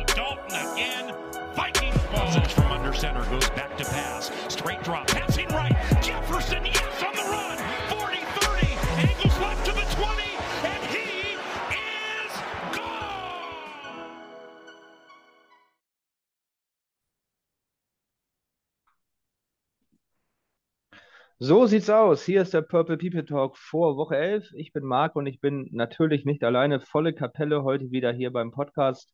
Dalton again. Vikings ball. from under center goes back to pass. Straight drop. Passing right. Jefferson, yes, on the run. 40-30. Angles left to the 20. So sieht's aus. Hier ist der Purple People Talk vor Woche 11. Ich bin Marc und ich bin natürlich nicht alleine. Volle Kapelle heute wieder hier beim Podcast.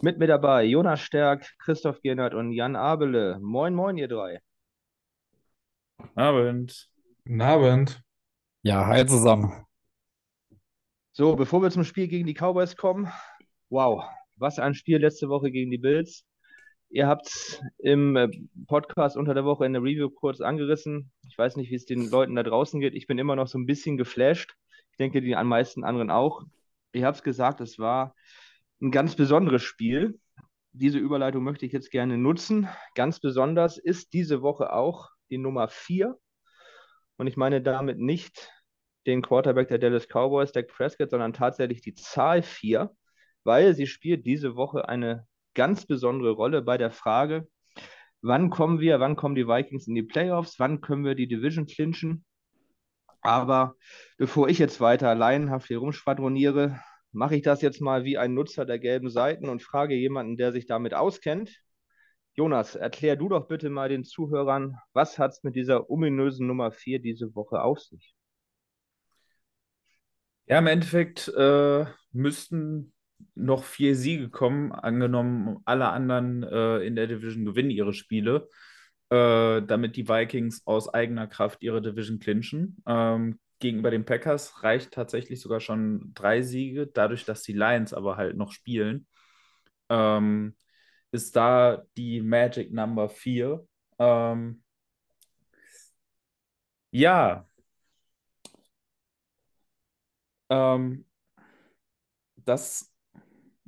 Mit mir dabei Jonas Stärk, Christoph Gernert und Jan Abele. Moin, moin, ihr drei. Abend. Guten Abend. Ja, hi zusammen. So, bevor wir zum Spiel gegen die Cowboys kommen, wow, was ein Spiel letzte Woche gegen die Bills. Ihr habt es im äh, Podcast unter der Woche in der Review kurz angerissen. Ich weiß nicht, wie es den Leuten da draußen geht. Ich bin immer noch so ein bisschen geflasht. Ich denke, die meisten anderen auch. Ihr habt es gesagt, es war ein ganz besonderes Spiel. Diese Überleitung möchte ich jetzt gerne nutzen. Ganz besonders ist diese Woche auch die Nummer 4. Und ich meine damit nicht den Quarterback der Dallas Cowboys, Dak Prescott, sondern tatsächlich die Zahl 4, weil sie spielt diese Woche eine ganz besondere Rolle bei der Frage, wann kommen wir, wann kommen die Vikings in die Playoffs, wann können wir die Division clinchen. Aber bevor ich jetzt weiter laienhaft hier rumschwadroniere, mache ich das jetzt mal wie ein Nutzer der gelben Seiten und frage jemanden, der sich damit auskennt. Jonas, erklär du doch bitte mal den Zuhörern, was hat es mit dieser ominösen Nummer 4 diese Woche auf sich? Ja, im Endeffekt äh, müssten noch vier Siege kommen, angenommen alle anderen äh, in der Division gewinnen ihre Spiele, äh, damit die Vikings aus eigener Kraft ihre Division clinchen. Ähm, gegenüber den Packers reicht tatsächlich sogar schon drei Siege, dadurch, dass die Lions aber halt noch spielen. Ähm, ist da die Magic Number 4. Ähm, ja. Ähm, dass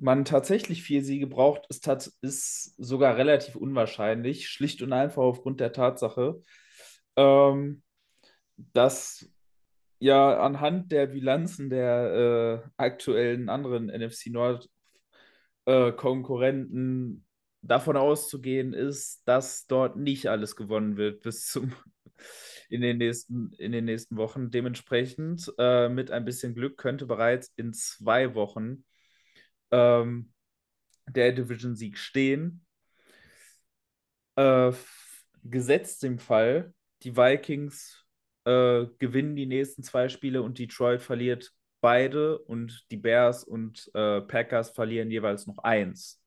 man tatsächlich vier Siege braucht, ist, ist sogar relativ unwahrscheinlich, schlicht und einfach aufgrund der Tatsache, ähm, dass ja anhand der Bilanzen der äh, aktuellen anderen NFC Nord äh, Konkurrenten davon auszugehen ist, dass dort nicht alles gewonnen wird bis zum in den nächsten, in den nächsten Wochen. Dementsprechend äh, mit ein bisschen Glück könnte bereits in zwei Wochen ähm, der Division-Sieg stehen. Äh, gesetzt im Fall, die Vikings äh, gewinnen die nächsten zwei Spiele und Detroit verliert beide und die Bears und äh, Packers verlieren jeweils noch eins.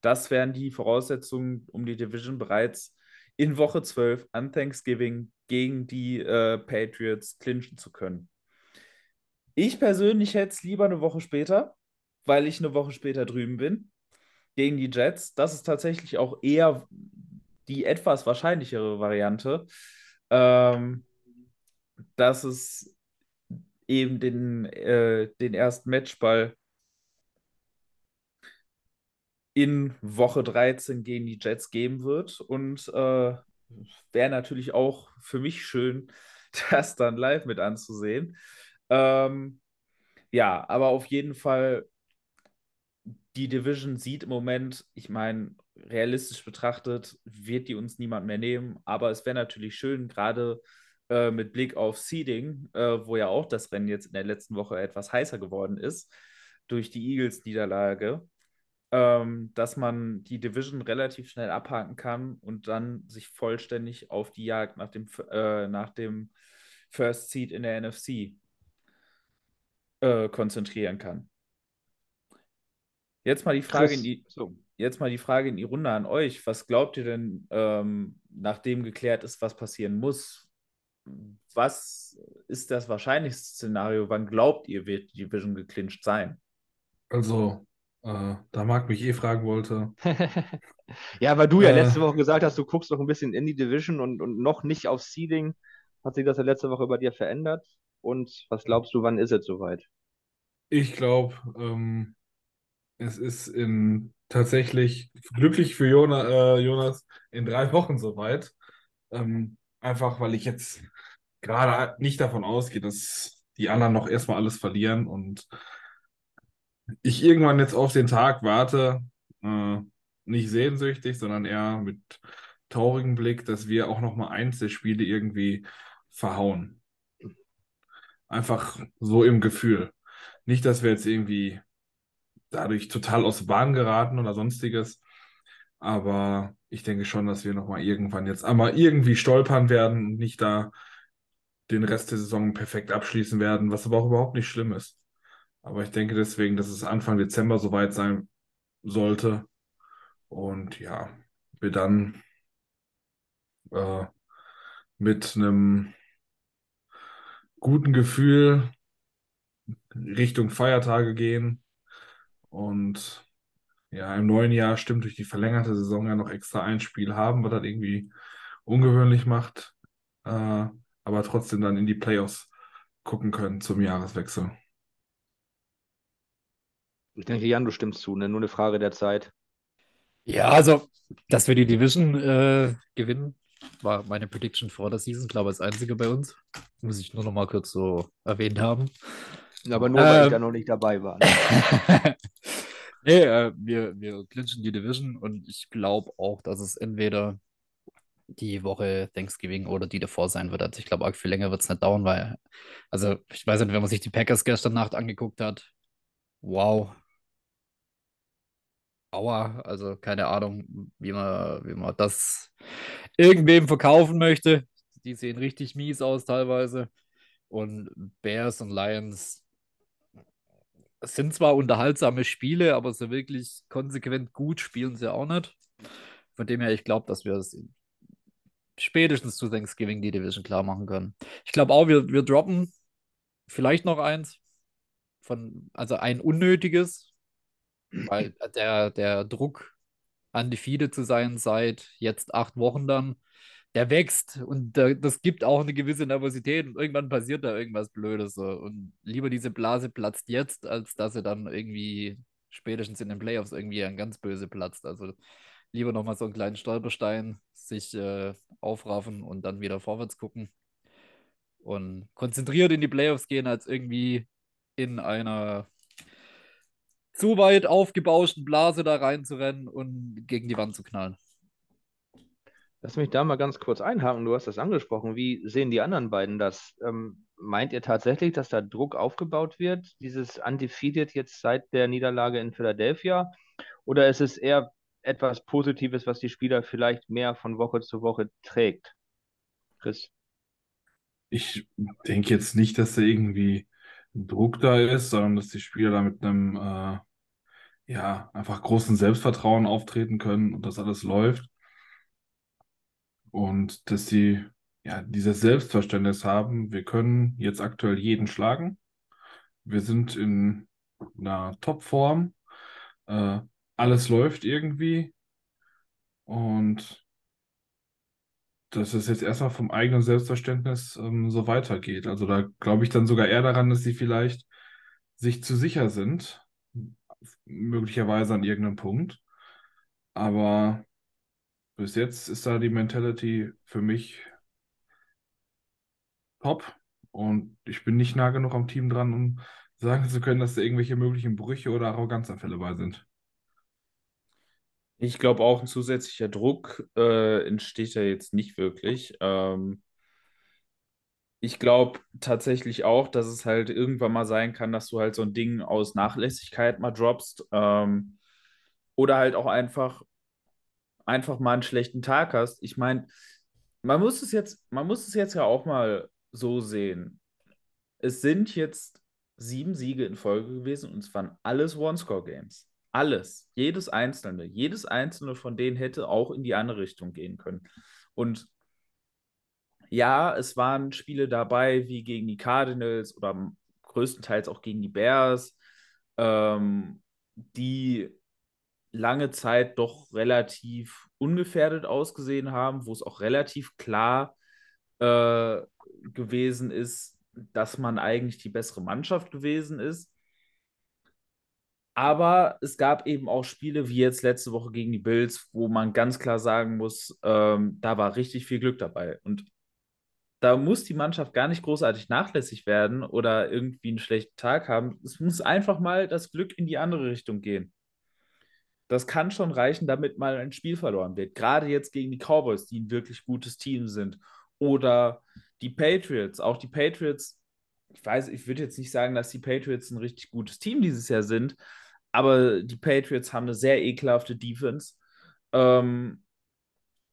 Das wären die Voraussetzungen, um die Division bereits in Woche 12 an Thanksgiving gegen die äh, Patriots clinchen zu können. Ich persönlich hätte es lieber eine Woche später, weil ich eine Woche später drüben bin, gegen die Jets. Das ist tatsächlich auch eher die etwas wahrscheinlichere Variante, ähm, dass es eben den, äh, den ersten Matchball in Woche 13 gegen die Jets geben wird. Und äh, wäre natürlich auch für mich schön, das dann live mit anzusehen. Ähm, ja, aber auf jeden Fall, die Division sieht im Moment, ich meine, realistisch betrachtet, wird die uns niemand mehr nehmen. Aber es wäre natürlich schön, gerade äh, mit Blick auf Seeding, äh, wo ja auch das Rennen jetzt in der letzten Woche etwas heißer geworden ist, durch die Eagles-Niederlage, ähm, dass man die Division relativ schnell abhaken kann und dann sich vollständig auf die Jagd nach dem, äh, nach dem First Seed in der NFC äh, konzentrieren kann. Jetzt mal die Frage in die, so, jetzt mal die Frage in die Runde an euch. Was glaubt ihr denn, ähm, nachdem geklärt ist, was passieren muss? Was ist das wahrscheinlichste Szenario? Wann glaubt ihr, wird die Division geclincht sein? Also, äh, da Marc mich eh fragen wollte. Ja, weil du ja Äh. letzte Woche gesagt hast, du guckst noch ein bisschen in die Division und, und noch nicht auf Seeding. Hat sich das ja letzte Woche bei dir verändert? Und was glaubst du, wann ist es soweit? Ich glaube, ähm, es ist in tatsächlich glücklich für Jona, äh, Jonas in drei Wochen soweit. Ähm, einfach weil ich jetzt gerade nicht davon ausgehe, dass die anderen noch erstmal alles verlieren und ich irgendwann jetzt auf den Tag warte, äh, nicht sehnsüchtig, sondern eher mit traurigem Blick, dass wir auch noch mal eins der Spiele irgendwie verhauen. Einfach so im Gefühl. Nicht, dass wir jetzt irgendwie dadurch total aus Bahn geraten oder sonstiges, aber ich denke schon, dass wir noch mal irgendwann jetzt einmal irgendwie stolpern werden und nicht da den Rest der Saison perfekt abschließen werden, was aber auch überhaupt nicht schlimm ist. Aber ich denke deswegen, dass es Anfang Dezember soweit sein sollte. Und ja, wir dann äh, mit einem guten Gefühl Richtung Feiertage gehen. Und ja, im neuen Jahr stimmt durch die verlängerte Saison ja noch extra ein Spiel haben, was das irgendwie ungewöhnlich macht. Äh, aber trotzdem dann in die Playoffs gucken können zum Jahreswechsel. Ich denke, Jan, du stimmst zu, ne? Nur eine Frage der Zeit. Ja, also, dass wir die Division äh, gewinnen, war meine Prediction vor der Season, glaube ich, als einzige bei uns. Muss ich nur noch mal kurz so erwähnt haben. Aber nur, weil ich Ähm. da noch nicht dabei war. Ne? nee, äh, wir, wir clinchen die Division und ich glaube auch, dass es entweder die Woche Thanksgiving oder die davor sein wird. Also ich glaube, arg viel länger wird es nicht dauern, weil, also ich weiß nicht, wenn man sich die Packers gestern Nacht angeguckt hat, wow. Aua, also keine Ahnung, wie man, wie man das irgendwem verkaufen möchte. Die sehen richtig mies aus teilweise. Und Bears und Lions es sind zwar unterhaltsame Spiele, aber so wirklich konsequent gut spielen sie auch nicht. Von dem her, ich glaube, dass wir es spätestens zu Thanksgiving die Division klar machen können. Ich glaube auch, wir, wir droppen vielleicht noch eins. Von, also ein unnötiges, weil der, der Druck, undefeated zu sein seit jetzt acht Wochen dann, der wächst und da, das gibt auch eine gewisse Nervosität und irgendwann passiert da irgendwas Blödes. So. Und lieber diese Blase platzt jetzt, als dass sie dann irgendwie spätestens in den Playoffs irgendwie ein ganz böse platzt. Also lieber nochmal so einen kleinen Stolperstein, sich äh, aufraffen und dann wieder vorwärts gucken und konzentriert in die Playoffs gehen, als irgendwie in einer zu weit aufgebauschten Blase da reinzurennen und gegen die Wand zu knallen. Lass mich da mal ganz kurz einhaken. Du hast das angesprochen. Wie sehen die anderen beiden das? Ähm, meint ihr tatsächlich, dass da Druck aufgebaut wird, dieses Undefeated jetzt seit der Niederlage in Philadelphia? Oder ist es eher etwas Positives, was die Spieler vielleicht mehr von Woche zu Woche trägt? Chris? Ich denke jetzt nicht, dass da irgendwie Druck da ist, sondern dass die Spieler da mit einem äh, ja, einfach großen Selbstvertrauen auftreten können und das alles läuft. Und dass sie ja dieses Selbstverständnis haben, wir können jetzt aktuell jeden schlagen. Wir sind in einer Topform. Äh, alles läuft irgendwie. Und dass es jetzt erstmal vom eigenen Selbstverständnis ähm, so weitergeht. Also da glaube ich dann sogar eher daran, dass sie vielleicht sich zu sicher sind, möglicherweise an irgendeinem Punkt. Aber bis jetzt ist da die Mentality für mich top und ich bin nicht nah genug am Team dran, um sagen zu können, dass da irgendwelche möglichen Brüche oder Arroganzanfälle bei sind. Ich glaube auch, ein zusätzlicher Druck äh, entsteht ja jetzt nicht wirklich. Ähm, ich glaube tatsächlich auch, dass es halt irgendwann mal sein kann, dass du halt so ein Ding aus Nachlässigkeit mal droppst. Ähm, oder halt auch einfach, einfach mal einen schlechten Tag hast. Ich meine, man muss es jetzt, man muss es jetzt ja auch mal so sehen. Es sind jetzt sieben Siege in Folge gewesen und es waren alles One-Score-Games. Alles. Jedes einzelne. Jedes einzelne von denen hätte auch in die andere Richtung gehen können. Und ja, es waren Spiele dabei, wie gegen die Cardinals oder größtenteils auch gegen die Bears, ähm, die lange Zeit doch relativ ungefährdet ausgesehen haben, wo es auch relativ klar äh, gewesen ist, dass man eigentlich die bessere Mannschaft gewesen ist. Aber es gab eben auch Spiele wie jetzt letzte Woche gegen die Bills, wo man ganz klar sagen muss, ähm, da war richtig viel Glück dabei. Und da muss die Mannschaft gar nicht großartig nachlässig werden oder irgendwie einen schlechten Tag haben. Es muss einfach mal das Glück in die andere Richtung gehen. Das kann schon reichen, damit mal ein Spiel verloren wird. Gerade jetzt gegen die Cowboys, die ein wirklich gutes Team sind. Oder die Patriots. Auch die Patriots, ich weiß, ich würde jetzt nicht sagen, dass die Patriots ein richtig gutes Team dieses Jahr sind, aber die Patriots haben eine sehr ekelhafte Defense. Ähm,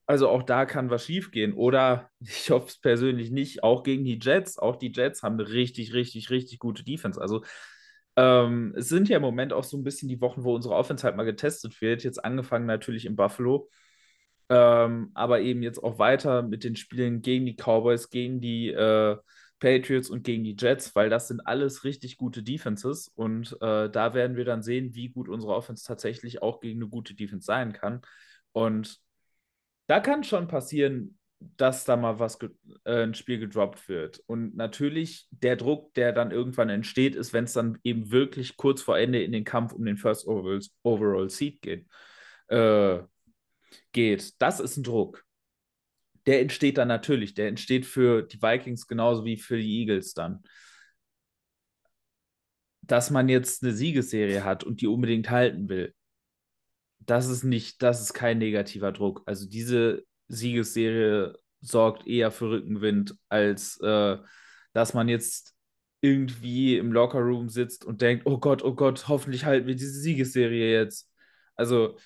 also auch da kann was schiefgehen. Oder ich hoffe es persönlich nicht, auch gegen die Jets. Auch die Jets haben eine richtig, richtig, richtig gute Defense. Also ähm, es sind ja im Moment auch so ein bisschen die Wochen, wo unsere Offense halt mal getestet wird. Jetzt angefangen natürlich in Buffalo. Ähm, aber eben jetzt auch weiter mit den Spielen gegen die Cowboys, gegen die äh, Patriots und gegen die Jets, weil das sind alles richtig gute Defenses. Und äh, da werden wir dann sehen, wie gut unsere Offense tatsächlich auch gegen eine gute Defense sein kann. Und da kann schon passieren, dass da mal was äh, ein Spiel gedroppt wird. Und natürlich der Druck, der dann irgendwann entsteht, ist, wenn es dann eben wirklich kurz vor Ende in den Kampf um den First Overall, Overall Seed geht, äh, geht. Das ist ein Druck. Der entsteht dann natürlich. Der entsteht für die Vikings genauso wie für die Eagles dann. Dass man jetzt eine Siegesserie hat und die unbedingt halten will, das ist nicht, das ist kein negativer Druck. Also diese Siegesserie sorgt eher für Rückenwind, als äh, dass man jetzt irgendwie im Lockerroom sitzt und denkt, oh Gott, oh Gott, hoffentlich halten wir diese Siegesserie jetzt. Also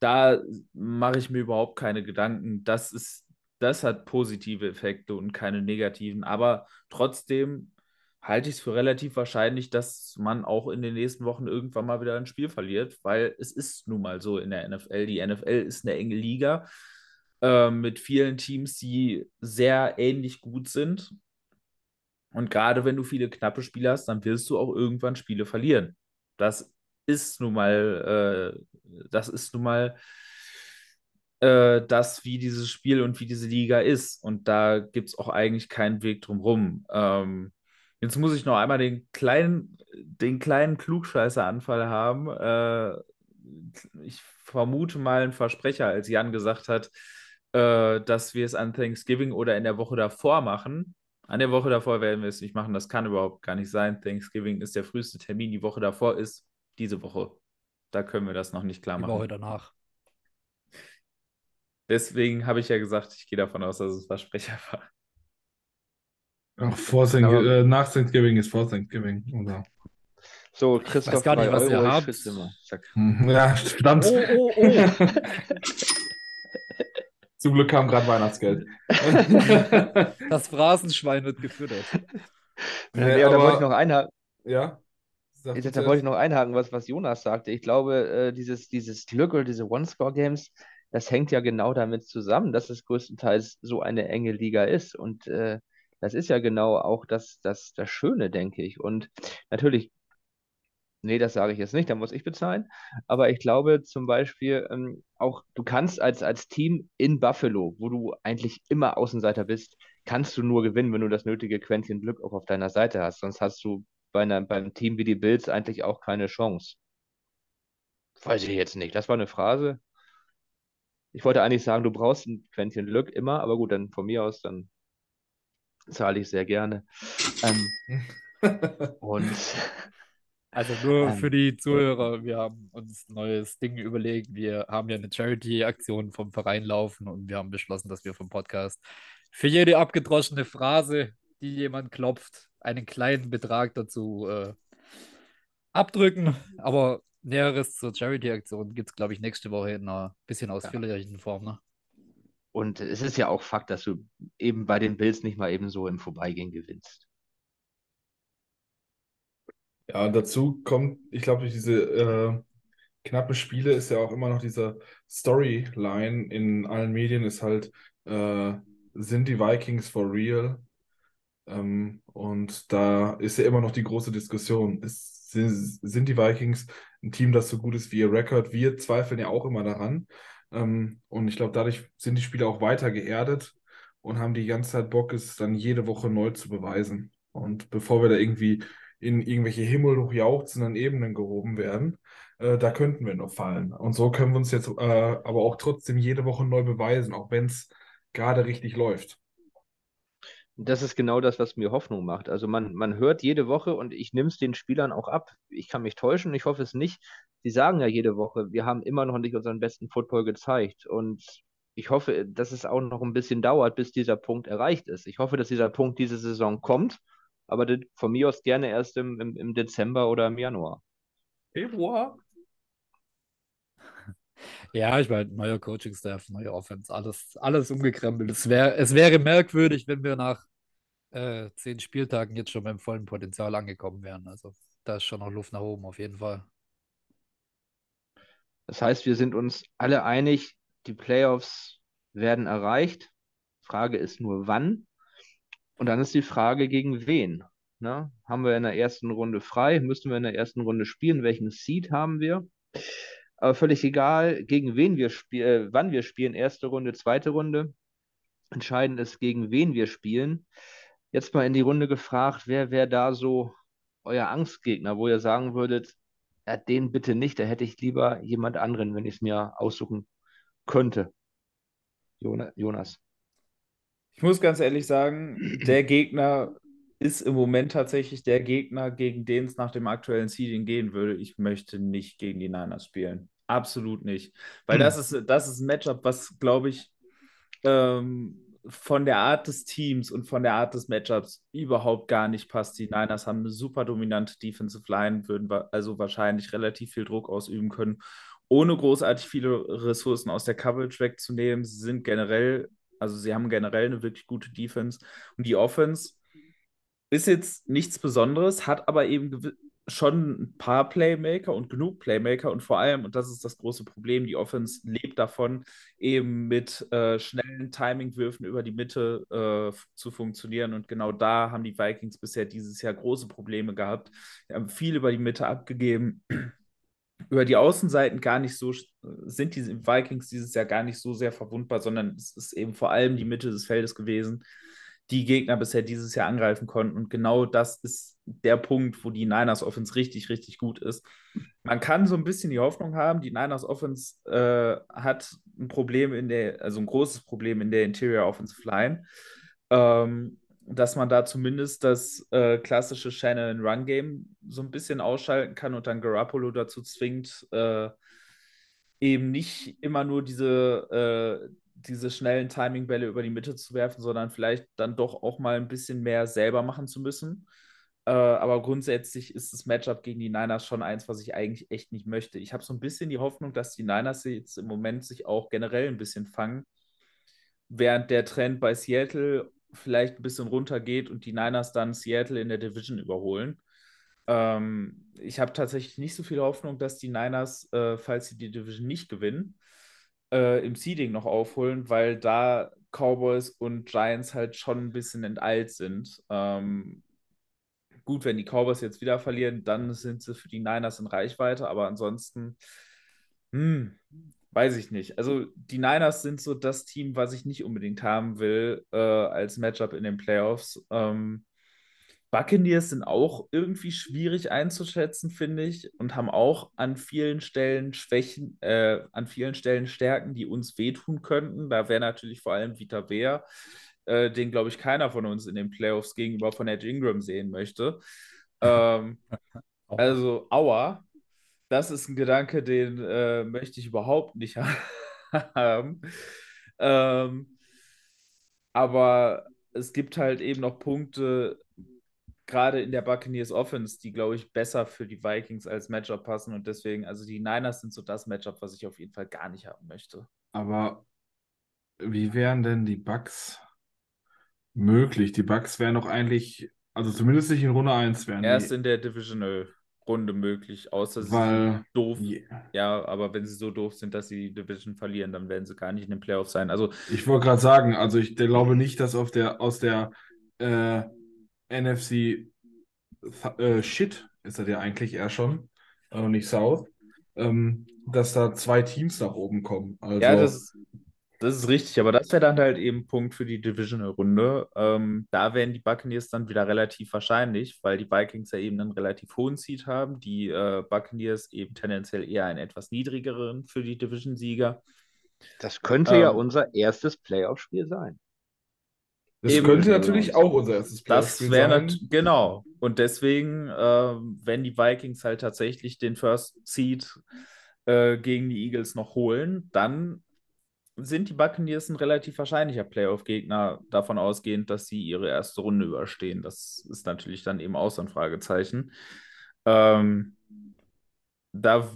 da mache ich mir überhaupt keine Gedanken. Das ist, das hat positive Effekte und keine negativen. Aber trotzdem halte ich es für relativ wahrscheinlich, dass man auch in den nächsten Wochen irgendwann mal wieder ein Spiel verliert, weil es ist nun mal so in der NFL. Die NFL ist eine enge Liga äh, mit vielen Teams, die sehr ähnlich gut sind. Und gerade wenn du viele knappe Spiele hast, dann wirst du auch irgendwann Spiele verlieren. Das ist nun mal, äh, das ist nun mal äh, das, wie dieses Spiel und wie diese Liga ist. Und da gibt es auch eigentlich keinen Weg drumherum. Ähm, Jetzt muss ich noch einmal den kleinen, den kleinen Klugscheißer-Anfall haben. Äh, ich vermute mal einen Versprecher, als Jan gesagt hat, äh, dass wir es an Thanksgiving oder in der Woche davor machen. An der Woche davor werden wir es nicht machen. Das kann überhaupt gar nicht sein. Thanksgiving ist der früheste Termin. Die Woche davor ist diese Woche. Da können wir das noch nicht klar machen. Die Woche danach. Deswegen habe ich ja gesagt, ich gehe davon aus, dass es Versprecher war. Ach, vor Thank Aber- äh, nach Thanksgiving ist vor Thanksgiving. Oder? So, Christoph, gar nicht, was ihr Euro, ich habt. immer. Ja, verdammt. Oh, oh, oh. Zum Glück kam gerade Weihnachtsgeld. Das Phrasenschwein wird gefüttert. Nee, ja, da aber- wollte ich noch einhaken. ja? Sag Da, da wollte ich noch einhaken, was, was Jonas sagte. Ich glaube, äh, dieses, dieses Glück oder diese One-Score-Games, das hängt ja genau damit zusammen, dass es größtenteils so eine enge Liga ist. Und äh, das ist ja genau auch das, das, das Schöne, denke ich. Und natürlich, nee, das sage ich jetzt nicht, da muss ich bezahlen. Aber ich glaube zum Beispiel ähm, auch, du kannst als, als Team in Buffalo, wo du eigentlich immer Außenseiter bist, kannst du nur gewinnen, wenn du das nötige Quäntchen Glück auch auf deiner Seite hast. Sonst hast du bei einer, beim Team wie die Bills eigentlich auch keine Chance. Weiß ich jetzt nicht. Das war eine Phrase. Ich wollte eigentlich sagen, du brauchst ein Quäntchen Glück immer, aber gut, dann von mir aus, dann zahle ich sehr gerne. Ähm, und Also nur Ähm, für die Zuhörer, wir haben uns ein neues Ding überlegt. Wir haben ja eine Charity-Aktion vom Verein laufen und wir haben beschlossen, dass wir vom Podcast für jede abgedroschene Phrase, die jemand klopft, einen kleinen Betrag dazu äh, abdrücken. Aber Näheres zur Charity-Aktion gibt es, glaube ich, nächste Woche in einer bisschen ausführlicheren Form. Ne? Und es ist ja auch Fakt, dass du eben bei den Bills nicht mal eben so im Vorbeigehen gewinnst. Ja, dazu kommt, ich glaube, durch diese äh, knappe Spiele ist ja auch immer noch diese Storyline in allen Medien ist halt, äh, sind die Vikings for real? Ähm, und da ist ja immer noch die große Diskussion, ist, sind, die Vikings ein Team, das so gut ist wie ihr Rekord. Wir zweifeln ja auch immer daran. Ähm, und ich glaube, dadurch sind die Spieler auch weiter geerdet und haben die ganze Zeit Bock, es dann jede Woche neu zu beweisen. Und bevor wir da irgendwie in irgendwelche himmelhochjauchzenden Ebenen gehoben werden, äh, da könnten wir noch fallen. Und so können wir uns jetzt äh, aber auch trotzdem jede Woche neu beweisen, auch wenn es gerade richtig läuft. Das ist genau das, was mir Hoffnung macht. Also man, man hört jede Woche und ich nehme es den Spielern auch ab. Ich kann mich täuschen, ich hoffe es nicht. Sie sagen ja jede Woche, wir haben immer noch nicht unseren besten Football gezeigt. Und ich hoffe, dass es auch noch ein bisschen dauert, bis dieser Punkt erreicht ist. Ich hoffe, dass dieser Punkt diese Saison kommt, aber von mir aus gerne erst im, im, im Dezember oder im Januar. Februar? Ja, ich meine, neuer Coaching-Staff, neue Offense, alles, alles umgekrempelt. Es, wär, es wäre merkwürdig, wenn wir nach äh, zehn Spieltagen jetzt schon beim vollen Potenzial angekommen wären. Also da ist schon noch Luft nach oben, auf jeden Fall. Das heißt, wir sind uns alle einig, die Playoffs werden erreicht. Frage ist nur, wann? Und dann ist die Frage, gegen wen? Na, haben wir in der ersten Runde frei? Müssen wir in der ersten Runde spielen? Welchen Seed haben wir? Aber völlig egal, gegen wen wir spielen, äh, wann wir spielen, erste Runde, zweite Runde. Entscheidend ist, gegen wen wir spielen. Jetzt mal in die Runde gefragt, wer wäre da so euer Angstgegner, wo ihr sagen würdet, ja, den bitte nicht, da hätte ich lieber jemand anderen, wenn ich es mir aussuchen könnte. Jonas. Ich muss ganz ehrlich sagen, der Gegner ist im Moment tatsächlich der Gegner, gegen den es nach dem aktuellen Seeding gehen würde. Ich möchte nicht gegen die Niners spielen. Absolut nicht. Weil das ist, das ist ein Matchup, was, glaube ich, ähm, von der Art des Teams und von der Art des Matchups überhaupt gar nicht passt. Die Niners haben eine super dominante Defensive Line, würden also wahrscheinlich relativ viel Druck ausüben können, ohne großartig viele Ressourcen aus der Coverage wegzunehmen. Sie sind generell, also sie haben generell eine wirklich gute Defense. Und die Offense ist jetzt nichts Besonderes, hat aber eben schon ein paar Playmaker und genug Playmaker und vor allem, und das ist das große Problem, die Offense lebt davon, eben mit äh, schnellen Timingwürfen über die Mitte äh, zu funktionieren. Und genau da haben die Vikings bisher dieses Jahr große Probleme gehabt. Wir haben viel über die Mitte abgegeben. über die Außenseiten gar nicht so, sind die Vikings dieses Jahr gar nicht so sehr verwundbar, sondern es ist eben vor allem die Mitte des Feldes gewesen die Gegner bisher dieses Jahr angreifen konnten. Und genau das ist der Punkt, wo die Niners Offense richtig, richtig gut ist. Man kann so ein bisschen die Hoffnung haben, die Niners Offense äh, hat ein Problem in der, also ein großes Problem in der Interior Offensive Line. Ähm, dass man da zumindest das äh, klassische Shannon Run Game so ein bisschen ausschalten kann und dann Garoppolo dazu zwingt, äh, eben nicht immer nur diese, äh, diese schnellen Timingbälle über die Mitte zu werfen, sondern vielleicht dann doch auch mal ein bisschen mehr selber machen zu müssen. Äh, aber grundsätzlich ist das Matchup gegen die Niners schon eins, was ich eigentlich echt nicht möchte. Ich habe so ein bisschen die Hoffnung, dass die Niners jetzt im Moment sich auch generell ein bisschen fangen, während der Trend bei Seattle vielleicht ein bisschen runtergeht und die Niners dann Seattle in der Division überholen. Ähm, ich habe tatsächlich nicht so viel Hoffnung, dass die Niners, äh, falls sie die Division nicht gewinnen, äh, im Seeding noch aufholen, weil da Cowboys und Giants halt schon ein bisschen enteilt sind. Ähm, gut, wenn die Cowboys jetzt wieder verlieren, dann sind sie für die Niners in Reichweite, aber ansonsten, hm, weiß ich nicht. Also die Niners sind so das Team, was ich nicht unbedingt haben will äh, als Matchup in den Playoffs. Ähm, Buccaneers sind auch irgendwie schwierig einzuschätzen, finde ich, und haben auch an vielen Stellen Schwächen, äh, an vielen Stellen Stärken, die uns wehtun könnten. Da wäre natürlich vor allem Vita Wehr, äh, den, glaube ich, keiner von uns in den Playoffs gegenüber von Edge Ingram sehen möchte. Ähm, also, aua, das ist ein Gedanke, den äh, möchte ich überhaupt nicht haben. ähm, aber es gibt halt eben noch Punkte, gerade in der Buccaneers Offense, die, glaube ich, besser für die Vikings als Matchup passen. Und deswegen, also die Niners sind so das Matchup, was ich auf jeden Fall gar nicht haben möchte. Aber wie wären denn die Bucks möglich? Die Bucks wären doch eigentlich, also zumindest nicht in Runde 1 wären Erst die. in der Divisional Runde möglich, außer sie Weil, sind doof. yeah. Ja, aber wenn sie so doof sind, dass sie die Division verlieren, dann werden sie gar nicht in den Playoffs sein. Also Ich wollte gerade sagen, also ich glaube nicht, dass auf der, aus der äh, NFC äh, Shit ist er ja eigentlich eher schon, äh, nicht South, ähm, dass da zwei Teams nach oben kommen. Also, Ja, das, das ist richtig, aber das wäre dann halt eben ein Punkt für die Divisional-Runde. Ähm, da wären die Buccaneers dann wieder relativ wahrscheinlich, weil die Vikings ja eben einen relativ hohen Seed haben, die äh, Buccaneers eben tendenziell eher einen etwas niedrigeren für die Division-Sieger. Das könnte ja Ähm, unser erstes Playoff-Spiel sein. das eben, könnte natürlich auch unser erstes Das Playoff-Spiel wäre sein. nat- genau. Und deswegen, ähm, wenn die Vikings halt tatsächlich den First Seed äh, gegen die Eagles noch holen, dann sind die Buccaneers ein relativ wahrscheinlicher Playoff-Gegner, davon ausgehend, dass sie ihre erste Runde überstehen. Das ist natürlich dann eben auch so ein Fragezeichen. Ähm, da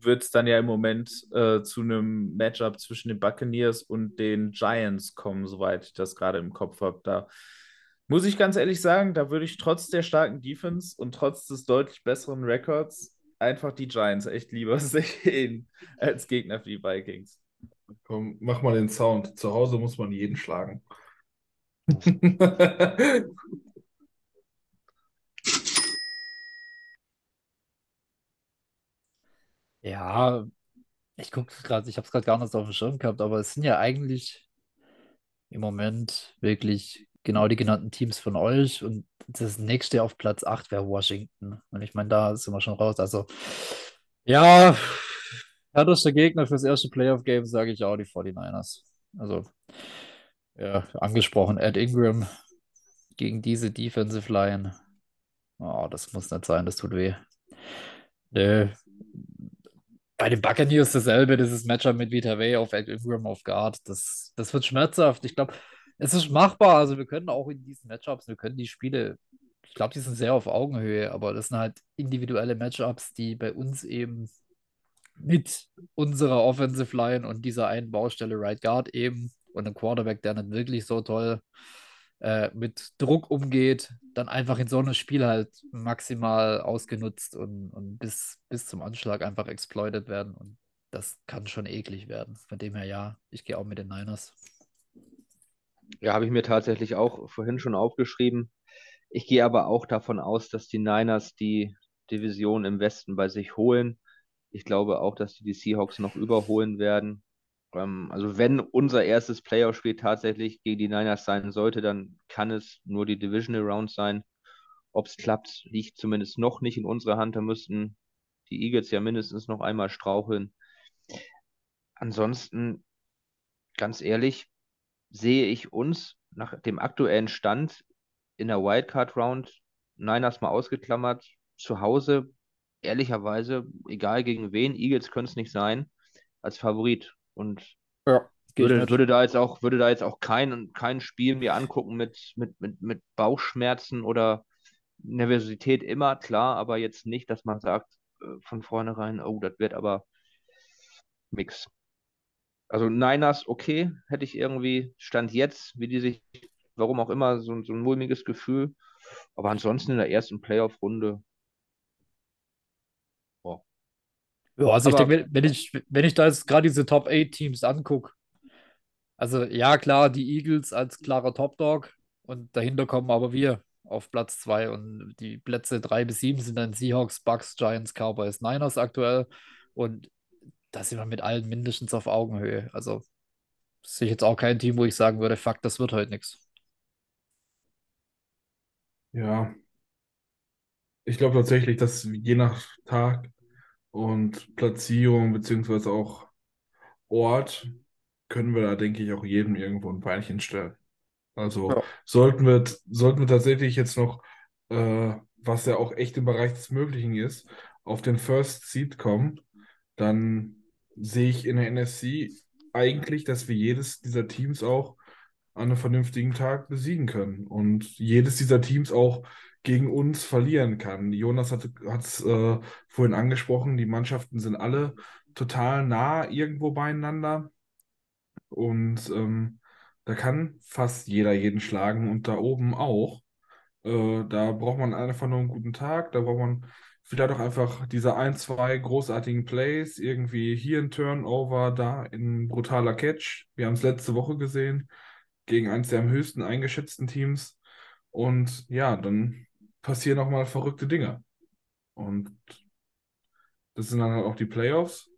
wird es dann ja im Moment äh, zu einem Matchup zwischen den Buccaneers und den Giants kommen, soweit ich das gerade im Kopf habe. Da muss ich ganz ehrlich sagen, da würde ich trotz der starken Defense und trotz des deutlich besseren Records einfach die Giants echt lieber sehen als Gegner für die Vikings. Komm, mach mal den Sound. Zu Hause muss man jeden schlagen. Ja, ich gucke gerade, ich habe es gerade gar nicht auf dem Schirm gehabt, aber es sind ja eigentlich im Moment wirklich genau die genannten Teams von euch und das nächste auf Platz 8 wäre Washington. Und ich meine, da sind wir schon raus. Also, ja, härtester Gegner fürs erste Playoff-Game, sage ich auch, die 49ers. Also, ja, angesprochen, Ed Ingram gegen diese Defensive Line. Oh, das muss nicht sein, das tut weh. Nö. Bei den Buccaneers dasselbe, dieses Matchup mit Vita Vea auf Ed Ingram auf Guard. Das, das wird schmerzhaft. Ich glaube, es ist machbar. Also wir können auch in diesen Matchups, wir können die Spiele, ich glaube, die sind sehr auf Augenhöhe, aber das sind halt individuelle Matchups, die bei uns eben mit unserer Offensive Line und dieser einen Baustelle Right Guard eben und einem Quarterback, der nicht wirklich so toll äh, mit Druck umgeht, dann einfach in so einem Spiel halt maximal ausgenutzt und, und bis, bis zum Anschlag einfach exploited werden. Und das kann schon eklig werden. Von dem her, ja, ich gehe auch mit den Niners. Ja, habe ich mir tatsächlich auch vorhin schon aufgeschrieben. Ich gehe aber auch davon aus, dass die Niners die Division im Westen bei sich holen. Ich glaube auch, dass die die Seahawks noch überholen werden. Ähm, also wenn unser erstes Playoff-Spiel tatsächlich gegen die Niners sein sollte, dann kann es nur die Divisional Round sein. Ob es klappt, liegt zumindest noch nicht in unserer Hand. Da müssten die Eagles ja mindestens noch einmal straucheln. Ansonsten, ganz ehrlich, sehe ich uns nach dem aktuellen Stand in der Wildcard Round, Niners mal ausgeklammert, zu Hause, ehrlicherweise, egal gegen wen, Eagles können es nicht sein, als Favorit. Und Ja, würde, würde da jetzt auch, würde da jetzt auch kein, kein Spiel mir angucken mit, mit, mit, mit Bauchschmerzen oder Nervosität immer, klar, aber jetzt nicht, dass man sagt, äh, von vornherein, oh, das wird aber Mix. Also Niners, okay, hätte ich irgendwie, Stand jetzt, wie die sich, warum auch immer, so, so ein mulmiges Gefühl. Aber ansonsten in der ersten Playoff-Runde, boah. Ja, also ich Aber- denke, wenn, ich, wenn ich da jetzt gerade diese Top 8 Teams angucke, also ja, klar, die Eagles als klarer Top-Dog und dahinter kommen aber wir auf Platz 2 und die Plätze 3 bis 7 sind dann Seahawks, Bucks, Giants, Cowboys, Niners aktuell und da sind wir mit allen mindestens auf Augenhöhe. Also sehe ich jetzt auch kein Team, wo ich sagen würde, fuck, das wird heute nichts. Ja, ich glaube tatsächlich, dass je nach Tag und Platzierung beziehungsweise auch Ort können wir da, denke ich, auch jedem irgendwo ein Beinchen stellen. Also Ja. sollten wir, sollten wir tatsächlich jetzt noch, äh, was ja auch echt im Bereich des Möglichen ist, auf den First Seed kommen, dann sehe ich in der NFC eigentlich, dass wir jedes dieser Teams auch an einem vernünftigen Tag besiegen können und jedes dieser Teams auch gegen uns verlieren kann. Jonas hat es äh, vorhin angesprochen, die Mannschaften sind alle total nah irgendwo beieinander und ähm, da kann fast jeder jeden schlagen und da oben auch. Äh, da braucht man einfach nur einen guten Tag, da braucht man vielleicht auch einfach diese ein, zwei großartigen Plays, irgendwie hier ein Turnover, da ein brutaler Catch. Wir haben es letzte Woche gesehen gegen eines der am höchsten eingeschätzten Teams. Und ja, dann passieren auch mal verrückte Dinge. Und das sind dann halt auch die Playoffs,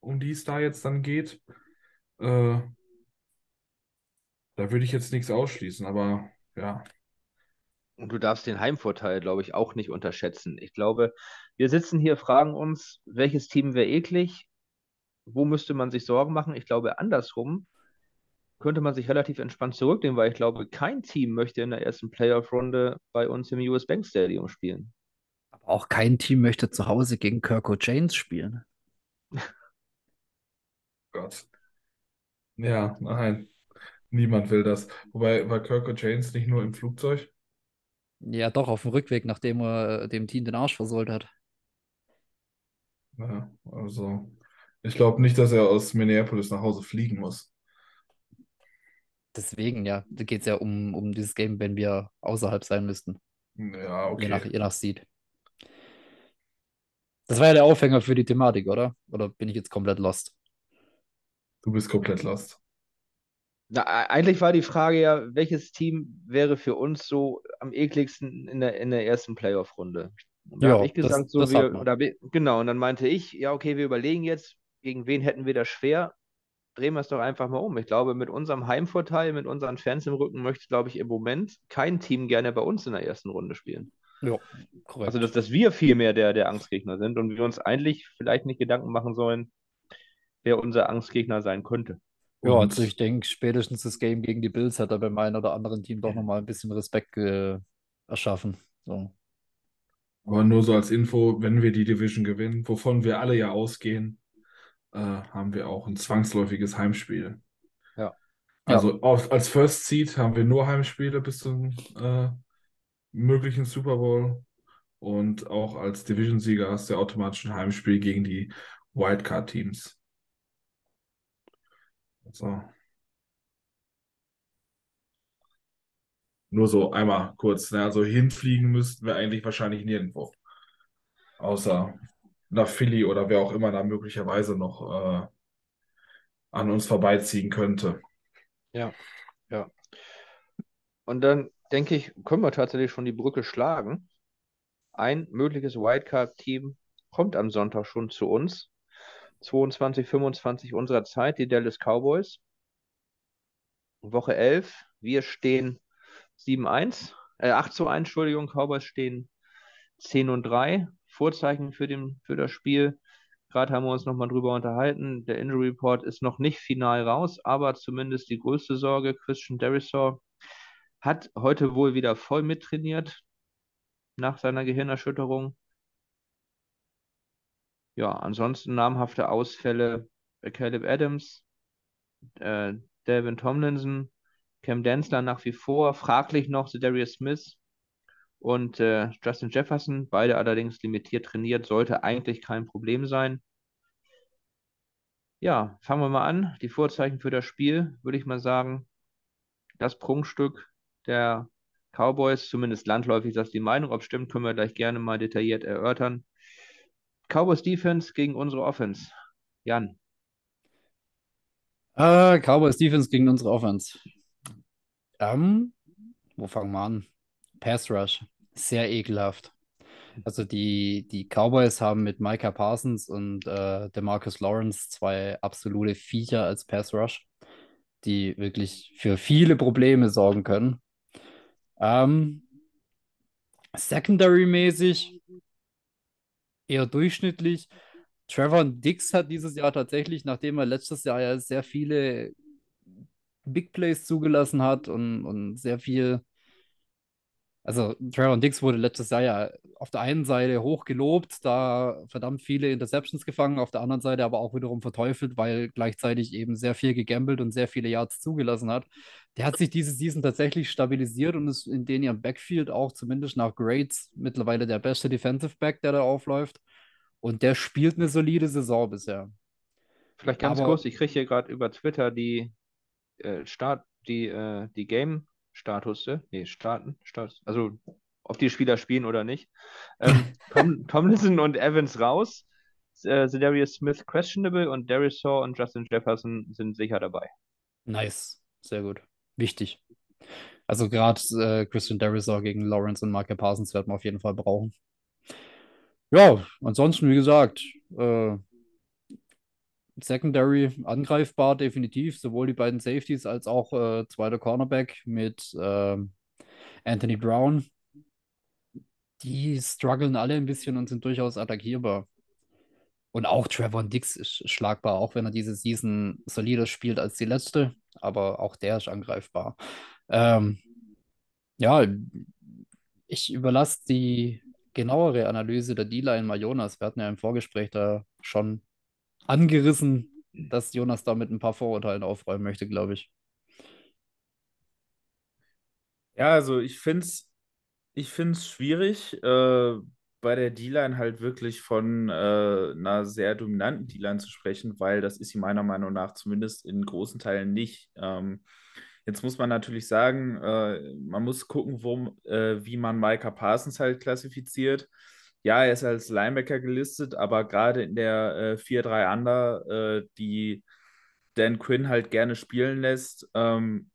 um die es da jetzt dann geht. Äh, da würde ich jetzt nichts ausschließen, aber ja. Und du darfst den Heimvorteil, glaube ich, auch nicht unterschätzen. Ich glaube, wir sitzen hier, fragen uns, welches Team wäre eklig? Wo müsste man sich Sorgen machen? Ich glaube, andersrum könnte man sich relativ entspannt zurücknehmen, weil ich glaube, kein Team möchte in der ersten Playoff-Runde bei uns im US Bank Stadium spielen. Aber auch kein Team möchte zu Hause gegen Kirko James spielen. Gott. Ja, nein. Niemand will das. Wobei war Kirko James nicht nur im Flugzeug? Ja, doch, auf dem Rückweg, nachdem er äh, dem Team den Arsch versohlt hat. Ja, also ich glaube nicht, dass er aus Minneapolis nach Hause fliegen muss. Deswegen, ja, da geht es ja um, um dieses Game, wenn wir außerhalb sein müssten. Ja, Je nach, okay. je nach Seed. Das war ja der Aufhänger für die Thematik, oder? Oder bin ich jetzt komplett lost? Du bist komplett lost. Na, e- eigentlich war die Frage ja, welches Team wäre für uns so am ekligsten in der, in der ersten Playoff-Runde? Und Da Ja, habe ich das- gesagt, so das wir, oder, wir- genau, und dann meinte ich, ja, okay, wir überlegen jetzt, gegen wen hätten wir das schwer? Drehen wir es doch einfach mal um. Ich glaube, mit unserem Heimvorteil, mit unseren Fans im Rücken, möchte, glaube ich, im Moment kein Team gerne bei uns in der ersten Runde spielen. Ja, korrekt. Also, dass, dass wir viel mehr der, der Angstgegner sind und wir uns eigentlich vielleicht nicht Gedanken machen sollen, wer unser Angstgegner sein könnte. ja, Und- also ich denke, spätestens das Game gegen die Bills hat er beim einen oder anderen Team doch nochmal ein bisschen Respekt äh, erschaffen. So. Aber nur so als Info, wenn wir die Division gewinnen, wovon wir alle ja ausgehen, äh, haben wir auch ein zwangsläufiges Heimspiel. Ja. Also auf, als First Seed haben wir nur Heimspiele bis zum äh, möglichen Super Bowl. Und auch als Division-Sieger hast du ja automatisch ein Heimspiel gegen die Wildcard-Teams. So. Nur so einmal kurz. Ne? Also hinfliegen müssten wir eigentlich wahrscheinlich nirgendwo. Außer nach Philly oder wer auch immer da möglicherweise noch äh, an uns vorbeiziehen könnte. Und dann denke ich, können wir tatsächlich schon die Brücke schlagen. Ein mögliches Wildcard-Team kommt am Sonntag schon zu uns. 22, 25 unserer Zeit, die Dallas Cowboys. Woche 11, wir stehen 7-1, äh 8 zu 1, Entschuldigung, Cowboys stehen 10 und 3. Vorzeichen für, den, für das Spiel. Gerade haben wir uns nochmal drüber unterhalten. Der Injury Report ist noch nicht final raus, aber zumindest die größte Sorge, Christian Derisor hat heute wohl wieder voll mittrainiert nach seiner Gehirnerschütterung. Ja, ansonsten namhafte Ausfälle bei Caleb Adams, äh, Delvin Tomlinson, Cam Densler nach wie vor, fraglich noch Darius Smith und äh, Justin Jefferson, beide allerdings limitiert trainiert, sollte eigentlich kein Problem sein. Ja, fangen wir mal an. Die Vorzeichen für das Spiel, würde ich mal sagen, das Prunkstück der Cowboys, zumindest landläufig ist das die Meinung. Ob stimmt, können wir gleich gerne mal detailliert erörtern. Cowboys Defense gegen unsere Offense. Jan, Äh, Cowboys Defense gegen unsere Offense. Ähm, wo fangen wir an? Pass Rush. Sehr ekelhaft. Also die, die Cowboys haben mit Micah Parsons und äh, DeMarcus Lawrence zwei absolute Viecher als Pass Rush, die wirklich für viele Probleme sorgen können. Ähm, Secondary-mäßig eher durchschnittlich. Trevor Dix hat dieses Jahr tatsächlich, nachdem er letztes Jahr ja sehr viele Big Plays zugelassen hat und, und sehr viel. Also, Trevor Dix wurde letztes Jahr ja auf der einen Seite hoch gelobt, da verdammt viele Interceptions gefangen, auf der anderen Seite aber auch wiederum verteufelt, weil gleichzeitig eben sehr viel gegambelt und sehr viele Yards zugelassen hat. Der hat sich diese Season tatsächlich stabilisiert und ist in den ihrem Backfield auch zumindest nach Grades mittlerweile der beste Defensive Back, der da aufläuft. Und der spielt eine solide Saison bisher. vielleicht ganz Aber- kurz, ich kriege hier gerade über Twitter die äh, Start, die, äh, die Game-Status, nee, Starten, Start, also ob die Spieler spielen oder nicht. Ähm, Tom, Tomlinson und Evans raus. Äh, Darius Smith questionable und Darius Saw und Justin Jefferson sind sicher dabei. Nice, sehr gut. Wichtig. Also gerade äh, Christian Derisor gegen Lawrence und Micah Parsons werden wir auf jeden Fall brauchen. Ja, ansonsten, wie gesagt, äh, Secondary angreifbar, definitiv. Sowohl die beiden Safeties als auch äh, zweiter Cornerback mit ähm, Anthony Brown. Die strugglen alle ein bisschen und sind durchaus attackierbar. Und auch Trevor Dix ist schlagbar, auch wenn er diese Season solider spielt als die letzte. Aber auch der ist angreifbar. Ähm, ja, ich überlasse die genauere Analyse der D-Line mal. Wir hatten ja im Vorgespräch da schon angerissen, dass Jonas da mit ein paar Vorurteilen aufräumen möchte, glaube ich. Ja, also ich finde es ich find's schwierig, äh, bei der D-Line halt wirklich von äh, einer sehr dominanten D-Line zu sprechen, weil das ist sie meiner Meinung nach zumindest in großen Teilen nicht. Ähm, jetzt muss man natürlich sagen, äh, man muss gucken, wo, äh, wie man Micah Parsons halt klassifiziert. Ja, er ist als Linebacker gelistet, aber gerade in der äh, 4-3 Under, äh, die Dan Quinn halt gerne spielen lässt, ähm,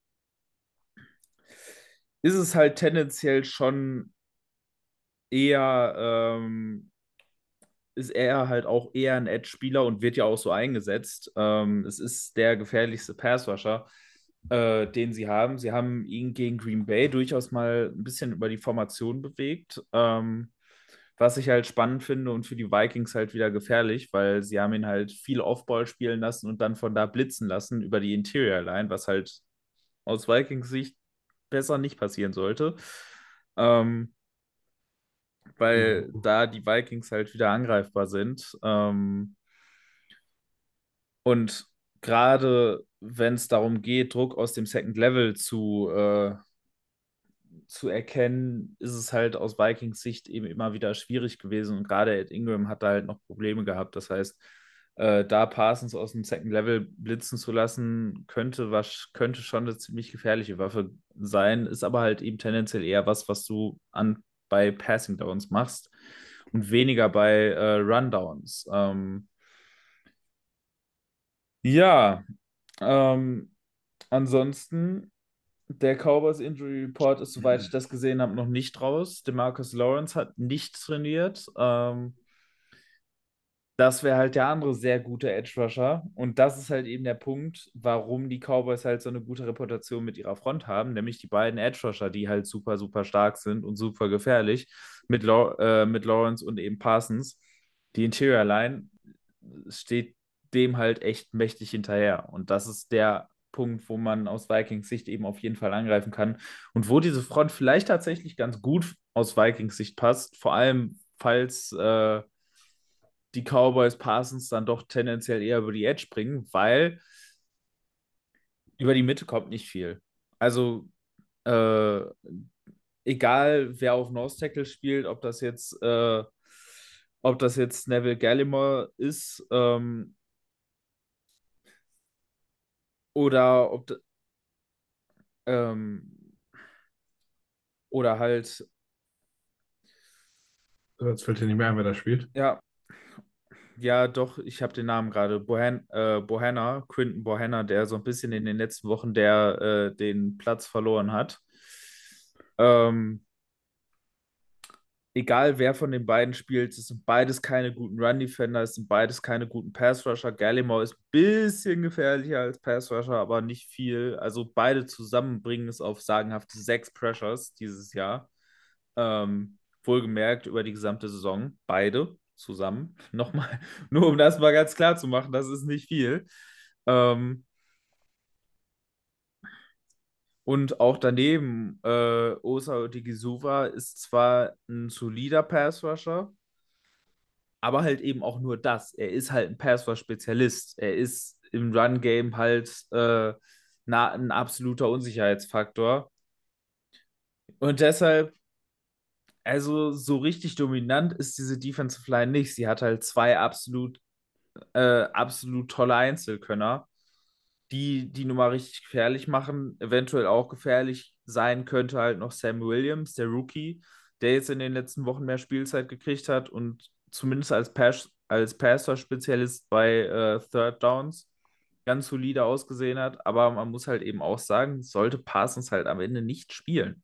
ist es halt tendenziell schon eher, ähm, ist er halt auch eher ein Edge-Spieler und wird ja auch so eingesetzt. Ähm, es ist der gefährlichste Passwasher, äh, den sie haben. Sie haben ihn gegen Green Bay durchaus mal ein bisschen über die Formation bewegt. Ähm, was ich halt spannend finde und für die Vikings halt wieder gefährlich, weil sie haben ihn halt viel Offball spielen lassen und dann von da blitzen lassen über die Interior Line, was halt aus Vikings Sicht besser nicht passieren sollte. Ähm, weil Ja. da die Vikings halt wieder angreifbar sind. Ähm, und gerade wenn es darum geht, Druck aus dem Second Level zu, äh, zu erkennen, ist es halt aus Vikings Sicht eben immer wieder schwierig gewesen. Und gerade Ed Ingram hat da halt noch Probleme gehabt. Das heißt, äh, da Parsons aus dem Second Level blitzen zu lassen, könnte, was, könnte schon eine ziemlich gefährliche Waffe sein, ist aber halt eben tendenziell eher was, was du an, bei Passing Downs machst und weniger bei äh, Rundowns. Ähm, ja, ähm, ansonsten, der Cowboys Injury Report ist, soweit ich das gesehen habe, noch nicht raus. DeMarcus Lawrence hat nicht trainiert. Ähm, das wäre halt der andere sehr gute Edge Rusher. Und das ist halt eben der Punkt, warum die Cowboys halt so eine gute Reputation mit ihrer Front haben, nämlich die beiden Edge Rusher, die halt super, super stark sind und super gefährlich mit, Law äh, mit Lawrence und eben Parsons. Die Interior Line steht dem halt echt mächtig hinterher. Und das ist der Punkt, wo man aus Vikings Sicht eben auf jeden Fall angreifen kann. Und wo diese Front vielleicht tatsächlich ganz gut aus Vikings Sicht passt, vor allem falls äh, die Cowboys Parsons dann doch tendenziell eher über die Edge bringen, weil über die Mitte kommt nicht viel. Also äh, egal wer auf Nose Tackle spielt, ob das jetzt äh, ob das jetzt Neville Gallimore ist ähm, oder ob ähm, oder halt Jetzt fällt dir nicht mehr ein, wer da spielt. ja. Ja doch ich habe den Namen gerade. Bohan äh, Bohanna Quinton Bohanna der so ein bisschen in den letzten Wochen der äh, den Platz verloren hat. Ähm, egal wer von den beiden spielt, es sind beides keine guten Run-Defender, es sind beides keine guten Pass-Rusher. Gallimore ist ein bisschen gefährlicher als Pass-Rusher, aber nicht viel. Also beide zusammen bringen es auf sagenhafte sechs Pressures dieses Jahr. Ähm, wohlgemerkt über die gesamte Saison. Beide zusammen. Nochmal, nur um das mal ganz klar zu machen, das ist nicht viel. Ähm, und auch daneben, äh, Osa Odigizova ist zwar ein solider Pass-Rusher, aber halt eben auch nur das. Er ist halt ein Pass-Rush-Spezialist. Er ist im Run-Game halt äh, na, ein absoluter Unsicherheitsfaktor. Und deshalb, also so richtig dominant ist diese Defensive Line nicht. Sie hat halt zwei absolut, äh, absolut tolle Einzelkönner die die Nummer richtig gefährlich machen. Eventuell auch gefährlich sein könnte halt noch Sam Williams, der Rookie, der jetzt in den letzten Wochen mehr Spielzeit gekriegt hat und zumindest als, Pass als Passer-Spezialist bei äh, Third Downs ganz solide ausgesehen hat. Aber man muss halt eben auch sagen, sollte Parsons halt am Ende nicht spielen.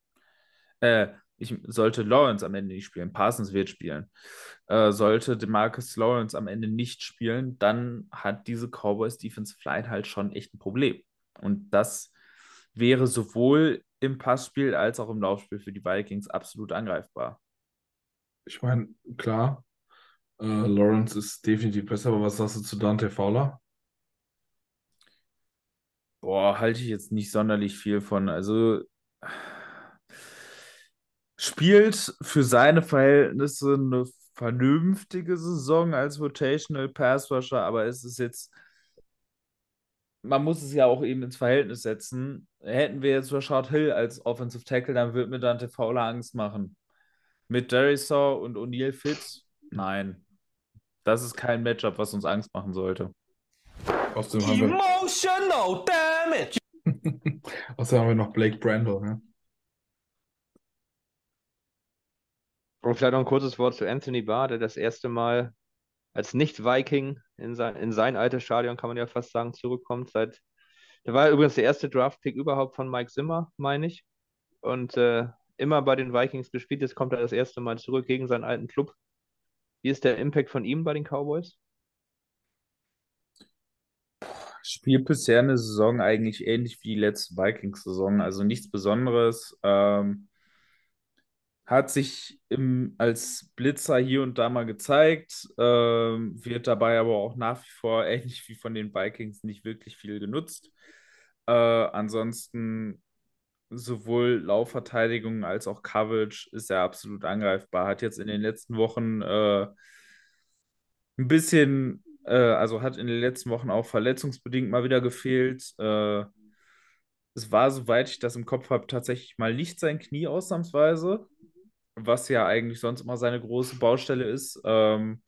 Äh, ich, sollte Lawrence am Ende nicht spielen, Parsons wird spielen, äh, sollte DeMarcus Lawrence am Ende nicht spielen, dann hat diese Cowboys Defensive Line halt schon echt ein Problem. Und das wäre sowohl im Passspiel als auch im Laufspiel für die Vikings absolut angreifbar. Ich meine, klar, äh, Lawrence ist definitiv besser, aber was sagst du zu Dante Fowler? Boah, halte ich jetzt nicht sonderlich viel von. Also spielt für seine Verhältnisse eine vernünftige Saison als Rotational Pass Rusher, aber es ist jetzt, man muss es ja auch eben ins Verhältnis setzen. Hätten wir jetzt Rashad Hill als Offensive Tackle, dann würde mir Dante Fowler Angst machen. Mit Darisaw und O'Neill fit? Nein. Das ist kein Matchup, was uns Angst machen sollte. Außerdem haben wir, Emotional damage. außerdem haben wir noch Blake Brandel, ne? Und vielleicht noch ein kurzes Wort zu Anthony Barr, der das erste Mal als Nicht-Viking in sein, in sein altes Stadion, kann man ja fast sagen, zurückkommt. Seit, der war übrigens der erste Draft-Pick überhaupt von Mike Zimmer, meine ich. Und äh, immer bei den Vikings gespielt. Jetzt kommt er das erste Mal zurück gegen seinen alten Club. Wie ist der Impact von ihm bei den Cowboys? Spielt bisher eine Saison eigentlich ähnlich wie die letzte Vikings-Saison, also nichts Besonderes. Ähm, hat sich im, als Blitzer hier und da mal gezeigt, ähm, wird dabei aber auch nach wie vor ähnlich wie von den Vikings nicht wirklich viel genutzt. Äh, ansonsten sowohl Laufverteidigung als auch Coverage ist er absolut angreifbar. Hat jetzt in den letzten Wochen äh, ein bisschen, äh, also hat in den letzten Wochen auch verletzungsbedingt mal wieder gefehlt. Äh, es war, soweit ich das im Kopf habe, tatsächlich mal nicht sein Knie ausnahmsweise, was ja eigentlich sonst immer seine große Baustelle ist. Ähm,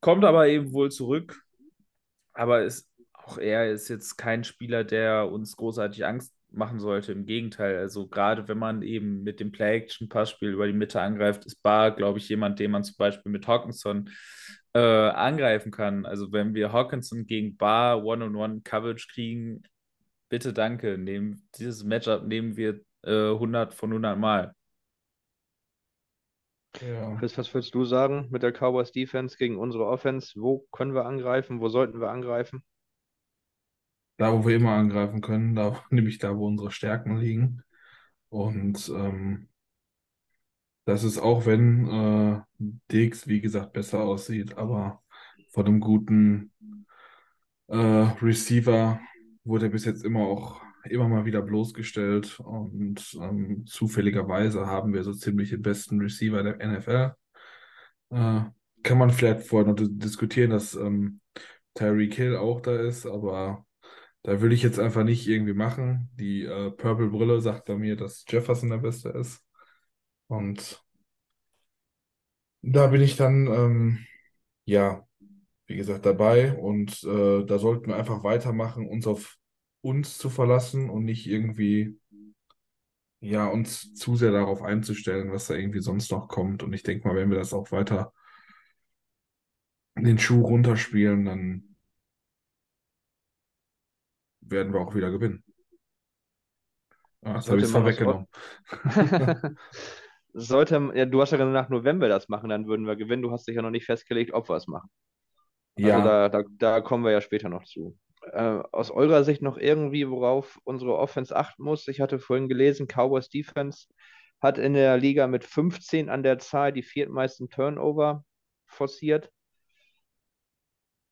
kommt aber eben wohl zurück. Aber ist, auch er ist jetzt kein Spieler, der uns großartig Angst machen sollte. Im Gegenteil, also gerade wenn man eben mit dem Play-Action-Passspiel über die Mitte angreift, ist Bar, glaube ich, jemand, den man zum Beispiel mit Hawkinson äh, angreifen kann. Also wenn wir Hawkinson gegen Bar One-on-One-Coverage kriegen, bitte danke. Nehmen, dieses Matchup nehmen wir äh, 100 von 100 Mal. Ja. Chris, was würdest du sagen mit der Cowboys Defense gegen unsere Offense? Wo können wir angreifen? Wo sollten wir angreifen? Da, wo wir immer angreifen können, da, nämlich da, wo unsere Stärken liegen. Und ähm, das ist auch, wenn äh, Diggs, wie gesagt, besser aussieht, aber von einem guten äh, Receiver wurde er bis jetzt immer auch immer mal wieder bloßgestellt und ähm, zufälligerweise haben wir so ziemlich den besten Receiver der NFL. Äh, kann man vielleicht vorher noch diskutieren, dass ähm, Tyreek Hill auch da ist, aber da will ich jetzt einfach nicht irgendwie machen. Die äh, Purple Brille sagt bei mir, dass Jefferson der Beste ist. Und da bin ich dann, ähm, ja, wie gesagt, dabei. Und äh, da sollten wir einfach weitermachen, uns auf uns zu verlassen und nicht irgendwie, ja, uns zu sehr darauf einzustellen, was da irgendwie sonst noch kommt. Und ich denke mal, wenn wir das auch weiter den Schuh runterspielen, dann werden wir auch wieder gewinnen. Ah, jetzt habe ich vorweggenommen. Sollte, ja, du hast ja gesagt, nur wenn wir das machen, dann würden wir gewinnen. Du hast dich ja noch nicht festgelegt, ob wir es machen. Also Ja, da, da, da kommen wir ja später noch zu. Äh, aus eurer Sicht noch irgendwie, worauf unsere Offense achten muss? Ich hatte vorhin gelesen, Cowboys Defense hat in der Liga mit 15 an der Zahl die viertmeisten Turnover forciert.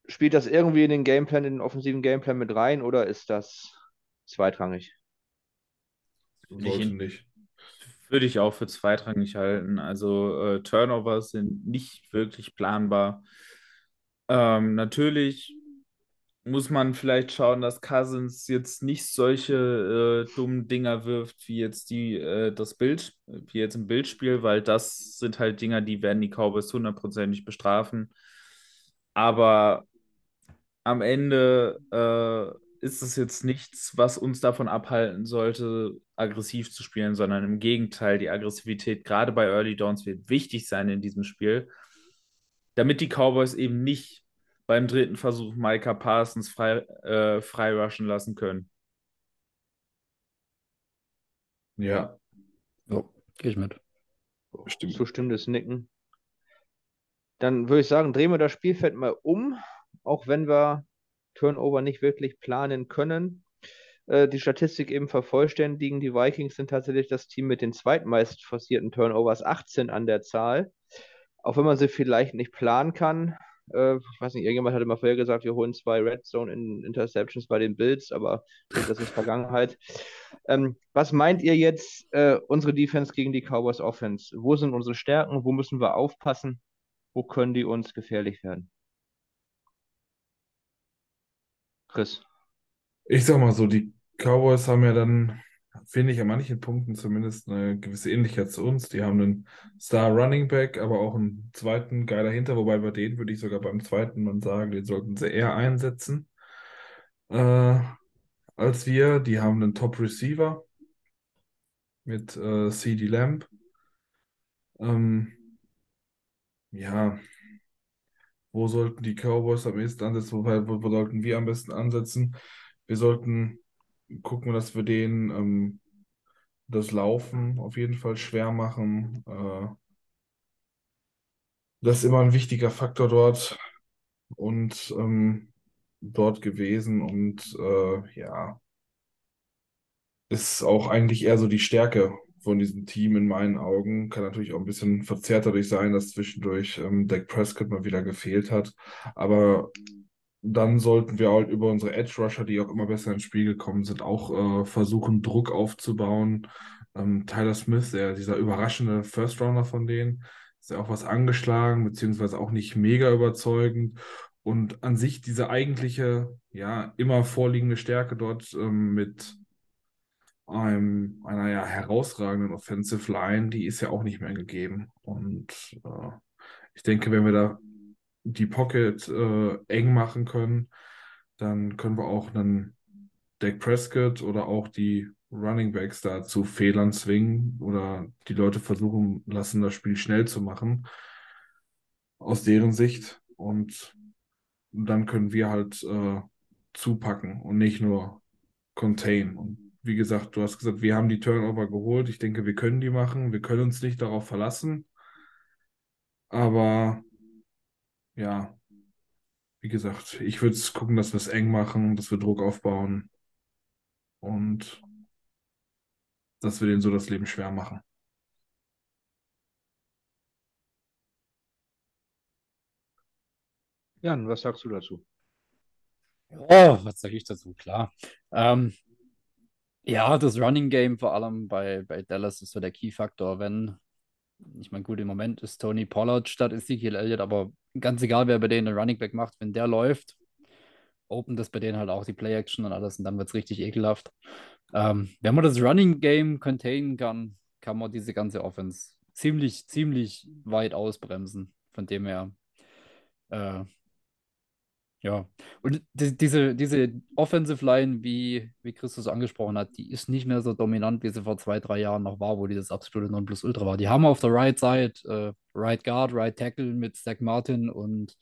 Spielt das irgendwie in den Gameplan, in den offensiven Gameplan mit rein oder ist das zweitrangig? sollte nicht. Würde ich auch für zweitrangig halten. Also äh, Turnovers sind nicht wirklich planbar. Ähm, natürlich muss man vielleicht schauen, dass Cousins jetzt nicht solche äh, dummen Dinger wirft, wie jetzt die, äh, das Bild, wie jetzt im Bildspiel, weil das sind halt Dinger, die werden die Cowboys hundertprozentig bestrafen. Aber am Ende äh, ist es jetzt nichts, was uns davon abhalten sollte, aggressiv zu spielen, sondern im Gegenteil, die Aggressivität gerade bei Early Downs wird wichtig sein in diesem Spiel, damit die Cowboys eben nicht beim dritten Versuch Micah Parsons frei, äh, frei rushen lassen können. Ja, So, gehe ich mit. Stimmt. Zustimmendes Nicken. Dann würde ich sagen, drehen wir das Spielfeld mal um, auch wenn wir Turnover nicht wirklich planen können. Äh, die Statistik eben vervollständigen. Die Vikings sind tatsächlich das Team mit den zweitmeist forcierten Turnovers, 18 an der Zahl. Auch wenn man sie vielleicht nicht planen kann. Äh, ich weiß nicht, irgendjemand hatte mal vorher gesagt, wir holen zwei Red Zone in Interceptions bei den Bills, aber das ist Vergangenheit. Ähm, was meint ihr jetzt, äh, unsere Defense gegen die Cowboys Offense? Wo sind unsere Stärken? Wo müssen wir aufpassen? Wo können die uns gefährlich werden? Chris. Ich sag mal so, die Cowboys haben ja dann, finde ich, an manchen Punkten zumindest eine gewisse Ähnlichkeit zu uns. Die haben einen Star Running Back, aber auch einen zweiten Guy dahinter, wobei bei denen würde ich sogar beim zweiten Mann sagen, den sollten sie eher einsetzen äh, als wir. Die haben einen Top Receiver mit äh, CD Lamb. Ähm, ja, wo sollten die Cowboys am ehesten ansetzen? Wo, wo, wo sollten wir am besten ansetzen? Wir sollten gucken, dass wir denen ähm, das Laufen auf jeden Fall schwer machen. Äh, das ist immer ein wichtiger Faktor dort und ähm, dort gewesen und äh, ja, ist auch eigentlich eher so die Stärke von diesem Team in meinen Augen. Kann natürlich auch ein bisschen verzerrt dadurch sein, dass zwischendurch ähm, Dak Prescott mal wieder gefehlt hat. Aber dann sollten wir halt über unsere Edge Rusher, die auch immer besser ins Spiel gekommen sind, auch äh, versuchen, Druck aufzubauen. Ähm, Tyler Smith, der, dieser überraschende First Rounder von denen, ist ja auch was angeschlagen, beziehungsweise auch nicht mega überzeugend. Und an sich diese eigentliche, ja, immer vorliegende Stärke dort ähm, mit einem, einer ja herausragenden Offensive Line, die ist ja auch nicht mehr gegeben. Und äh, ich denke, wenn wir da die Pocket äh, eng machen können, dann können wir auch einen Dak Prescott oder auch die Running Backs da zu Fehlern zwingen oder die Leute versuchen lassen, das Spiel schnell zu machen aus deren Sicht. Und dann können wir halt äh, zupacken und nicht nur contain. Und wie gesagt, du hast gesagt, wir haben die Turnover geholt. Ich denke, wir können die machen. Wir können uns nicht darauf verlassen. Aber ja, wie gesagt, ich würde gucken, dass wir es eng machen, dass wir Druck aufbauen und dass wir denen so das Leben schwer machen. Jan, was sagst du dazu? Oh, was sage ich dazu? Klar. Ähm, ja, das Running Game vor allem bei, bei Dallas ist so der Key-Faktor. Wenn, ich meine, gut, im Moment ist Tony Pollard statt Ezekiel Elliott, aber ganz egal, wer bei denen einen Running Back macht, wenn der läuft, open das bei denen halt auch die Play-Action und alles und dann wird es richtig ekelhaft. Ähm, wenn man das Running Game containen kann, kann man diese ganze Offense ziemlich, ziemlich weit ausbremsen. Von dem her, äh, ja. Und die, diese, diese Offensive Line, wie, wie Christus angesprochen hat, die ist nicht mehr so dominant, wie sie vor zwei, drei Jahren noch war, wo die das absolute Nonplusultra war. Die haben auf der Right Side äh, Right Guard, Right Tackle mit Zach Martin und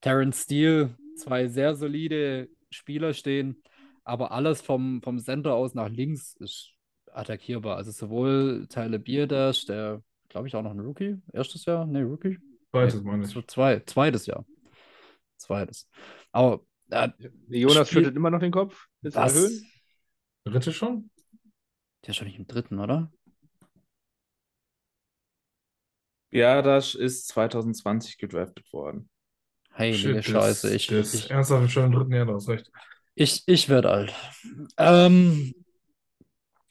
Terrence Steele, zwei sehr solide Spieler stehen, aber alles vom, vom Center aus nach links ist attackierbar. Also sowohl Tyler Bierdash, der, glaube ich, auch noch ein Rookie, erstes Jahr, nee, Rookie? Zweites, Nee, meine ich. zwei, zweites Jahr. Zweites. Aber äh, Jonas Spiel- schüttelt immer noch den Kopf. Du was? erhöhen? Dritte schon? Der ist schon nicht im dritten, oder? Biadasz ist 2020 gedraftet worden. Heilige Shit, Scheiße. ist, Ich, ist ich, ernsthaft schon im dritten Jahr, du hast recht. ich, ich werde alt. Ähm,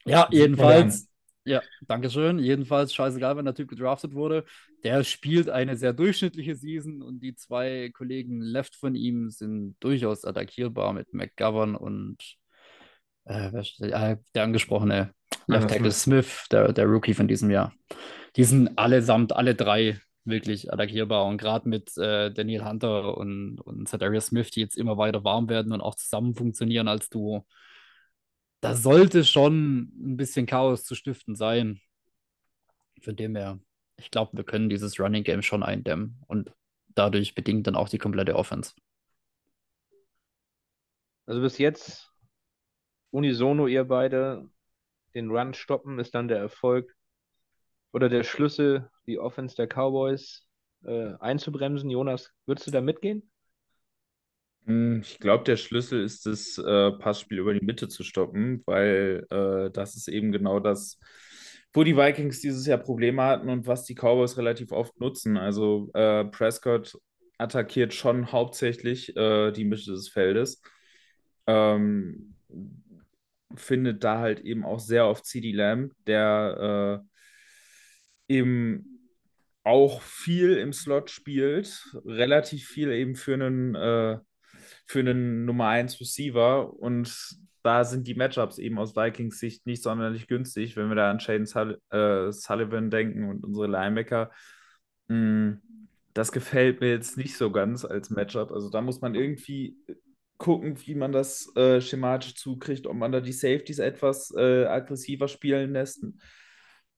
ja, jedenfalls. Ja, Dankeschön. Jedenfalls scheißegal, wenn der Typ gedraftet wurde. Der spielt eine sehr durchschnittliche Season und die zwei Kollegen left von ihm sind durchaus attackierbar mit McGovern und äh, äh, der angesprochene Left Tackle Smith, der, der Rookie von diesem Jahr. Die sind allesamt, alle drei wirklich attackierbar und gerade mit äh, Daniel Hunter und, und Zedarius Smith, die jetzt immer weiter warm werden und auch zusammen funktionieren als Duo da sollte schon ein bisschen Chaos zu stiften sein. Von dem her, ich glaube, wir können dieses Running Game schon eindämmen und dadurch bedingt dann auch die komplette Offense. Also bis jetzt, unisono ihr beide, den Run stoppen ist dann der Erfolg oder der Schlüssel die Offense der Cowboys äh, einzubremsen. Jonas, würdest du da mitgehen? Hm, Ich glaube, der Schlüssel ist das äh, Passspiel über die Mitte zu stoppen, weil äh, das ist eben genau das, wo die Vikings dieses Jahr Probleme hatten und was die Cowboys relativ oft nutzen. Also äh, Prescott attackiert schon hauptsächlich äh, die Mitte des Feldes. Ähm, findet da halt eben auch sehr oft CD Lamb, der äh, eben auch viel im Slot spielt, relativ viel eben für einen, äh, für einen Nummer 1 Receiver und da sind die Matchups eben aus Vikings Sicht nicht sonderlich günstig, wenn wir da an Shane Sull äh, Sullivan denken und unsere Linebacker. Mm, das gefällt mir jetzt nicht so ganz als Matchup. Also da muss man irgendwie gucken, wie man das äh, schematisch zukriegt, ob man da die Safeties etwas äh, aggressiver spielen lässt,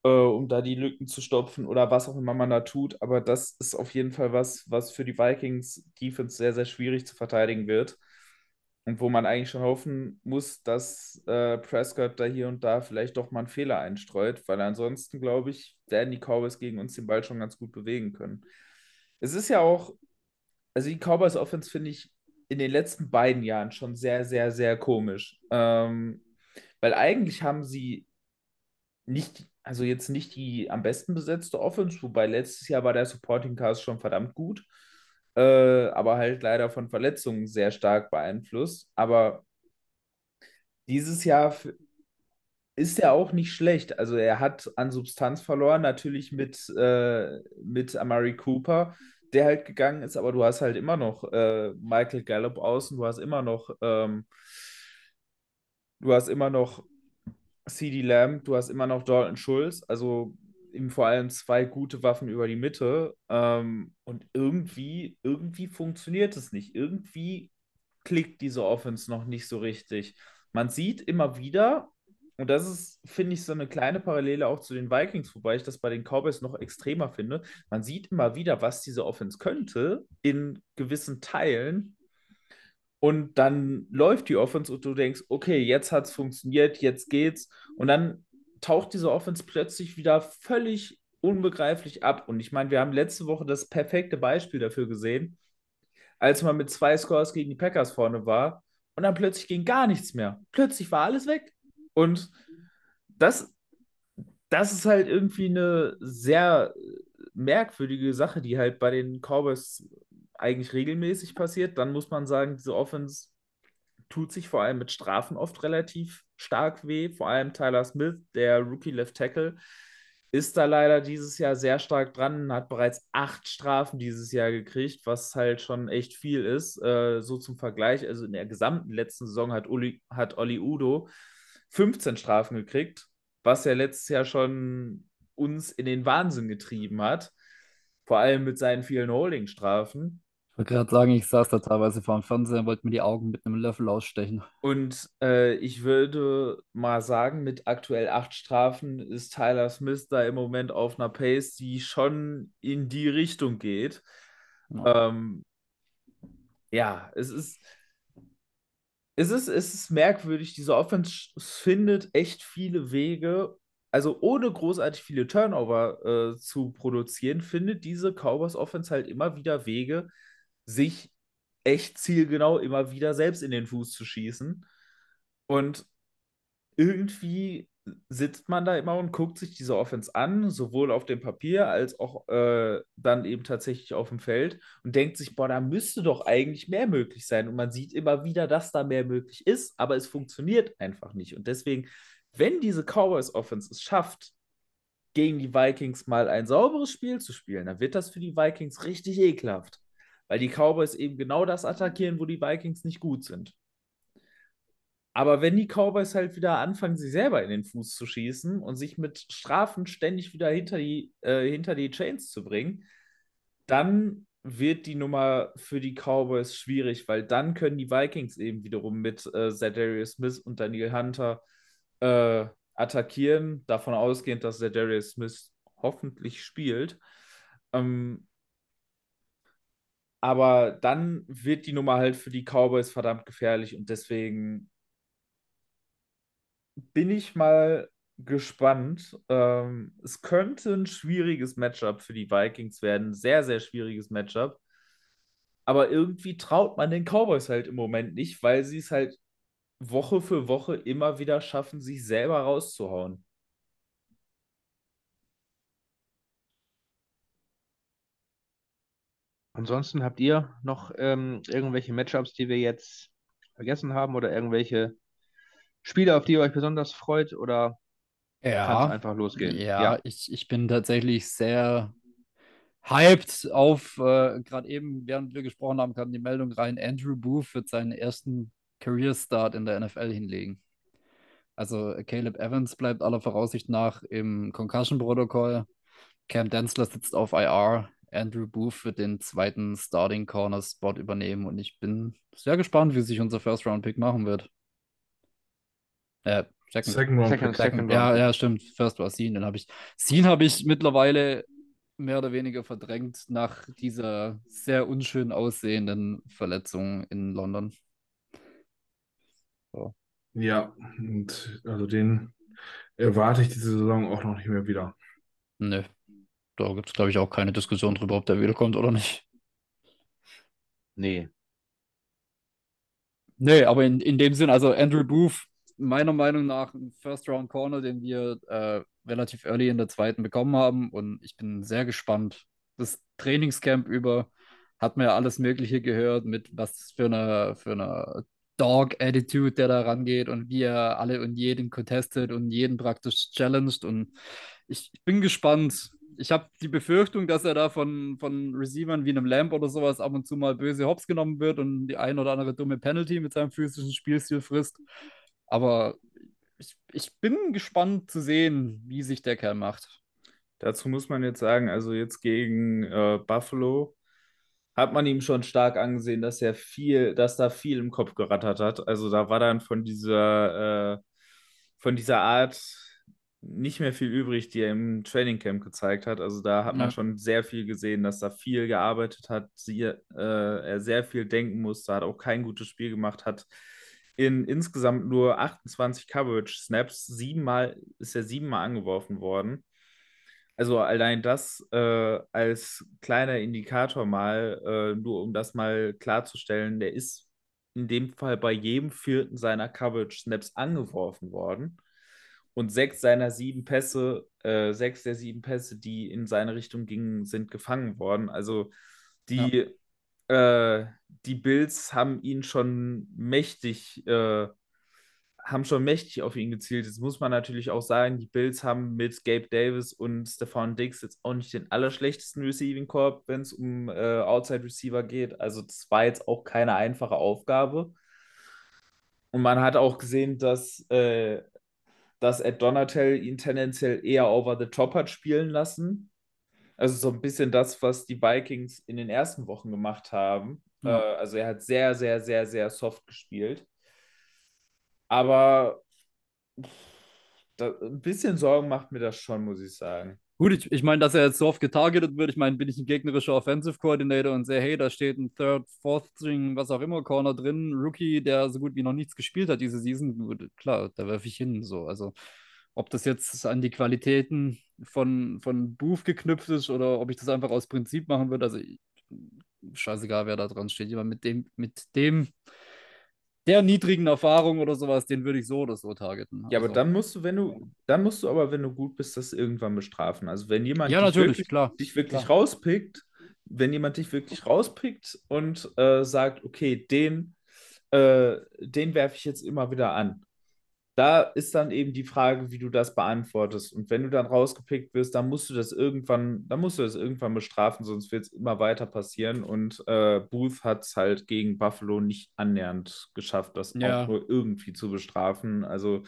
äh, um da die Lücken zu stopfen oder was auch immer man da tut. Aber das ist auf jeden Fall was, was für die Vikings Defense sehr, sehr schwierig zu verteidigen wird. Und wo man eigentlich schon hoffen muss, dass äh, Prescott da hier und da vielleicht doch mal einen Fehler einstreut, weil ansonsten, glaube ich, werden die Cowboys gegen uns den Ball schon ganz gut bewegen können. Es ist ja auch, also die Cowboys Offense finde ich in den letzten beiden Jahren schon sehr, sehr, sehr komisch. Ähm, weil eigentlich haben sie nicht, also jetzt nicht die am besten besetzte Offense, wobei letztes Jahr war der Supporting Cast schon verdammt gut, äh, aber halt leider von Verletzungen sehr stark beeinflusst. Aber dieses Jahr ist er auch nicht schlecht. Also er hat an Substanz verloren, natürlich mit, äh, mit Amari Cooper, der halt gegangen ist, aber du hast halt immer noch äh, Michael Gallup außen, du hast immer noch, ähm, du hast immer noch CeeDee Lamb, du hast immer noch Dalton Schulz, also eben vor allem zwei gute Waffen über die Mitte. Ähm, und irgendwie, irgendwie funktioniert es nicht. Irgendwie klickt diese Offense noch nicht so richtig. Man sieht immer wieder, und das ist, finde ich, so eine kleine Parallele auch zu den Vikings, wobei ich das bei den Cowboys noch extremer finde. Man sieht immer wieder, was diese Offense könnte in gewissen Teilen. Und dann läuft die Offense und du denkst, okay, jetzt hat es funktioniert, jetzt geht's. Und dann taucht diese Offense plötzlich wieder völlig unbegreiflich ab. Und ich meine, wir haben letzte Woche das perfekte Beispiel dafür gesehen, als man mit zwei Scores gegen die Packers vorne war und dann plötzlich ging gar nichts mehr. Plötzlich war alles weg. Und das, das ist halt irgendwie eine sehr merkwürdige Sache, die halt bei den Cowboys eigentlich regelmäßig passiert. Dann muss man sagen, diese Offense tut sich vor allem mit Strafen oft relativ stark weh. Vor allem Tyler Smith, der Rookie Left Tackle, ist da leider dieses Jahr sehr stark dran, hat bereits acht Strafen dieses Jahr gekriegt, was halt schon echt viel ist. Äh, so zum Vergleich, also in der gesamten letzten Saison hat Uli, hat Oli Udo 15 Strafen gekriegt, was ja letztes Jahr schon uns in den Wahnsinn getrieben hat. Vor allem mit seinen vielen Holding-Strafen. Ich wollte gerade sagen, ich saß da teilweise vor dem Fernseher und wollte mir die Augen mit einem Löffel ausstechen. Und äh, ich würde mal sagen, mit aktuell acht Strafen ist Tyler Smith da im Moment auf einer Pace, die schon in die Richtung geht. Ja. Ähm, ja, es ist, es ist, es ist merkwürdig. Diese Offense findet echt viele Wege. Also ohne großartig viele Turnover äh, zu produzieren, findet diese Cowboys Offense halt immer wieder Wege, sich echt zielgenau immer wieder selbst in den Fuß zu schießen. Und irgendwie sitzt man da immer und guckt sich diese Offense an, sowohl auf dem Papier als auch äh, dann eben tatsächlich auf dem Feld und denkt sich, boah, da müsste doch eigentlich mehr möglich sein. Und man sieht immer wieder, dass da mehr möglich ist, aber es funktioniert einfach nicht. Und deswegen, wenn diese Cowboys Offense es schafft, gegen die Vikings mal ein sauberes Spiel zu spielen, dann wird das für die Vikings richtig ekelhaft. Weil die Cowboys eben genau das attackieren, wo die Vikings nicht gut sind. Aber wenn die Cowboys halt wieder anfangen, sich selber in den Fuß zu schießen und sich mit Strafen ständig wieder hinter die, äh, hinter die Chains zu bringen, dann wird die Nummer für die Cowboys schwierig, weil dann können die Vikings eben wiederum mit äh, Zadarius Smith und Daniel Hunter äh, attackieren, davon ausgehend, dass Zadarius Smith hoffentlich spielt. Ähm, aber dann wird die Nummer halt für die Cowboys verdammt gefährlich und deswegen bin ich mal gespannt. Ähm, es könnte ein schwieriges Matchup für die Vikings werden. Sehr, sehr schwieriges Matchup. Aber irgendwie traut man den Cowboys halt im Moment nicht, weil sie es halt Woche für Woche immer wieder schaffen, sich selber rauszuhauen. Ansonsten habt ihr noch ähm, irgendwelche Matchups, die wir jetzt vergessen haben oder irgendwelche Spiele, auf die ihr euch besonders freut oder kann es Ja, einfach losgehen? ja, Ja, ich, ich bin tatsächlich sehr hyped auf, äh, gerade eben, während wir gesprochen haben, kam die Meldung rein, Andrew Booth wird seinen ersten Career Start in der NFL hinlegen. Also Caleb Evans bleibt aller Voraussicht nach im Concussion-Protokoll. Cam Densler sitzt auf IR. Andrew Booth wird den zweiten Starting Corner Spot übernehmen und ich bin sehr gespannt, wie sich unser First Round Pick machen wird. Äh, second. Second Round Second, Pick. second Ja, Round. ja, stimmt. First war Scene, den habe ich. Scene habe ich mittlerweile mehr oder weniger verdrängt nach dieser sehr unschön aussehenden Verletzung in London. So. Ja, und also den erwarte ich diese Saison auch noch nicht mehr wieder. Nö. Da gibt es, glaube ich, auch keine Diskussion drüber, ob der wiederkommt oder nicht. Nee. Nee, aber in, in dem Sinn, also Andrew Booth, meiner Meinung nach ein First-Round-Corner, den wir äh, relativ early in der zweiten bekommen haben. Und ich bin sehr gespannt. Das Trainingscamp über hat man ja alles Mögliche gehört, mit was für eine, für eine Dog-Attitude der da rangeht und wie er alle und jeden contestet und jeden praktisch challenged. Und ich, ich bin gespannt. Ich habe die Befürchtung, dass er da von, von Receivern wie einem Lamp oder sowas ab und zu mal böse Hops genommen wird und die ein oder andere dumme Penalty mit seinem physischen Spielstil frisst. Aber ich, ich bin gespannt zu sehen, wie sich der Kerl macht. Dazu muss man jetzt sagen, also jetzt gegen äh, Buffalo hat man ihm schon stark angesehen, dass er viel, dass da viel im Kopf gerattert hat. Also da war dann von dieser, äh, von dieser Art nicht mehr viel übrig, die er im Trainingcamp gezeigt hat. Also da hat man Ja. schon sehr viel gesehen, dass da viel gearbeitet hat, sie, äh, er sehr viel denken musste, hat auch kein gutes Spiel gemacht, hat in insgesamt nur 28 Coverage-Snaps, siebenmal ist er siebenmal angeworfen worden. Also allein das äh, als kleiner Indikator mal, äh, nur um das mal klarzustellen, der ist in dem Fall bei jedem vierten seiner Coverage-Snaps angeworfen worden. Und sechs seiner sieben Pässe, äh, sechs der sieben Pässe, die in seine Richtung gingen, sind gefangen worden. Also die, äh, die Bills haben ihn schon mächtig, äh, haben schon mächtig auf ihn gezielt. Jetzt muss man natürlich auch sagen, die Bills haben mit Gabe Davis und Stefan Diggs jetzt auch nicht den allerschlechtesten Receiving Corp, wenn es um äh, Outside Receiver geht. Also das war jetzt auch keine einfache Aufgabe. Und man hat auch gesehen, dass, äh, dass Ed Donatel ihn tendenziell eher over the top hat spielen lassen. Also so ein bisschen das, was die Vikings in den ersten Wochen gemacht haben. Ja. Äh, also er hat sehr, sehr, sehr, sehr soft gespielt. Aber pff, da, ein bisschen Sorgen macht mir das schon, muss ich sagen. Gut, ich, ich meine, dass er jetzt so oft getargetet wird. Ich meine, bin ich ein gegnerischer Offensive Coordinator und sehe, hey, da steht ein Third, Fourth String, was auch immer, Corner drin, Rookie, der so gut wie noch nichts gespielt hat diese Season. Klar, da werfe ich hin. So. Also, ob das jetzt an die Qualitäten von, von Booth geknüpft ist oder ob ich das einfach aus Prinzip machen würde. Also, scheißegal, wer da dran steht. Jemand mit dem, mit dem, der niedrigen Erfahrung oder sowas, den würde ich so oder so targeten. Ja, aber Also, dann musst du, wenn du, dann musst du aber, wenn du gut bist, das irgendwann bestrafen. Also wenn jemand Ja, dich natürlich, wirklich, klar, dich wirklich klar. rauspickt, wenn jemand dich wirklich rauspickt und äh, sagt, okay, den, äh, den werfe ich jetzt immer wieder an. Da ist dann eben die Frage, wie du das beantwortest. Und wenn du dann rausgepickt wirst, dann musst du das irgendwann, dann musst du das irgendwann bestrafen, sonst wird es immer weiter passieren. Und äh, Booth hat es halt gegen Buffalo nicht annähernd geschafft, das Ja. auch nur irgendwie zu bestrafen. Also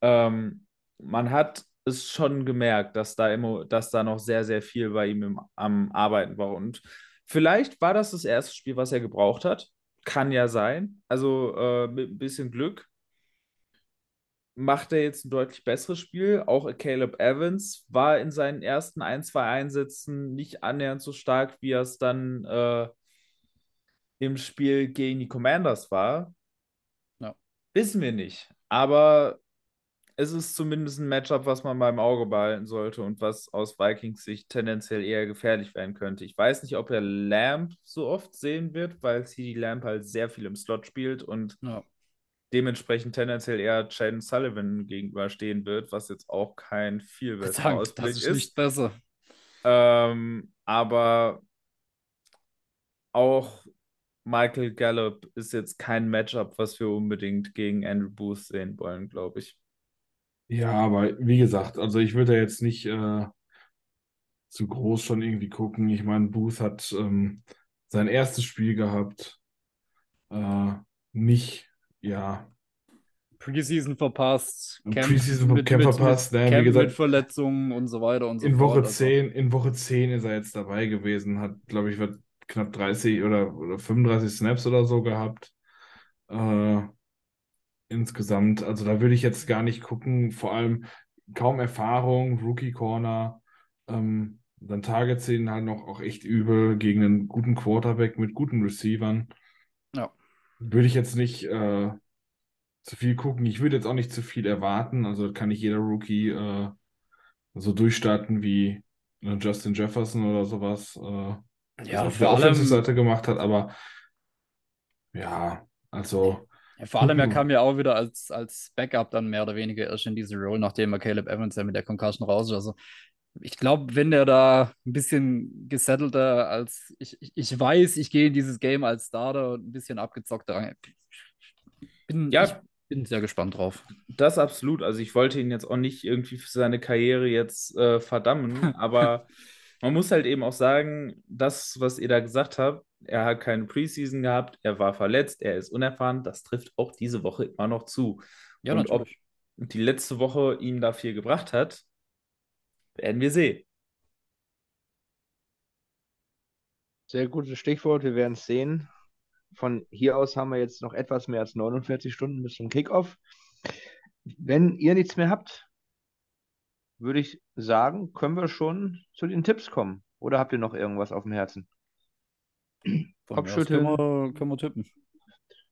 ähm, man hat es schon gemerkt, dass da immer, dass da noch sehr, sehr viel bei ihm im, am Arbeiten war. Und vielleicht war das das erste Spiel, was er gebraucht hat. Kann ja sein. Also äh, mit ein bisschen Glück macht er jetzt ein deutlich besseres Spiel. Auch Caleb Evans war in seinen ersten ein, zwei Einsätzen nicht annähernd so stark, wie er es dann äh, im Spiel gegen die Commanders war. Ja. Wissen wir nicht. Aber es ist zumindest ein Matchup, was man beim Auge behalten sollte und was aus Vikings Sicht tendenziell eher gefährlich werden könnte. Ich weiß nicht, ob er Lamp so oft sehen wird, weil CD Lamp halt sehr viel im Slot spielt und Ja. Dementsprechend tendenziell eher Jaden Sullivan gegenüberstehen wird, was jetzt auch kein viel Dank, Ausblick das ist nicht besser. Ähm, aber auch Michael Gallup ist jetzt kein Matchup, was wir unbedingt gegen Andrew Booth sehen wollen, glaube ich. Ja, aber wie gesagt, also ich würde da jetzt nicht äh, zu groß schon irgendwie gucken. Ich meine, Booth hat ähm, sein erstes Spiel gehabt. Äh, nicht, ja, Preseason verpasst, Camp Preseason mit, Camp mit, verpasst, mit, ne, wie gesagt, mit Verletzungen und so weiter und so in fort. Woche Also, 10, in Woche 10 ist er jetzt dabei gewesen, hat, glaube ich, wird knapp 30 oder, oder 35 Snaps oder so gehabt. Äh, insgesamt. Also da würde ich jetzt gar nicht gucken. Vor allem kaum Erfahrung, Rookie Corner. Ähm, dann Targets sehen halt noch auch echt übel gegen einen guten Quarterback mit guten Receivern. Ja. Würde ich jetzt nicht äh, zu viel gucken. Ich würde jetzt auch nicht zu viel erwarten. Also kann nicht jeder Rookie äh, so durchstarten wie äh, Justin Jefferson oder sowas, äh, ja, auf der allem, Offensive-Seite gemacht hat. Aber ja, also ja, vor allem, er kam ja auch wieder als, als Backup dann mehr oder weniger erst in diese Rolle, nachdem er Caleb Evans ja mit der Concussion raus ist. Also ich glaube, wenn der da ein bisschen gesettelter als ich, ich, weiß, ich gehe in dieses Game als Starter und ein bisschen abgezockter. Bin, Ja. ich bin sehr gespannt drauf. Das absolut. Also ich wollte ihn jetzt auch nicht irgendwie für seine Karriere jetzt äh, verdammen, aber man muss halt eben auch sagen, das, was ihr da gesagt habt, er hat keine Preseason gehabt, er war verletzt, er ist unerfahren, das trifft auch diese Woche immer noch zu. Ja, Und ob natürlich. die letzte Woche ihm da viel gebracht hat, werden wir sehen. Sehr gutes Stichwort, wir werden es sehen. Von hier aus haben wir jetzt noch etwas mehr als 49 Stunden bis zum Kickoff. Wenn ihr nichts mehr habt, würde ich sagen, können wir schon zu den Tipps kommen. Oder habt ihr noch irgendwas auf dem Herzen? Von Kopfschütteln. Können wir, können wir tippen.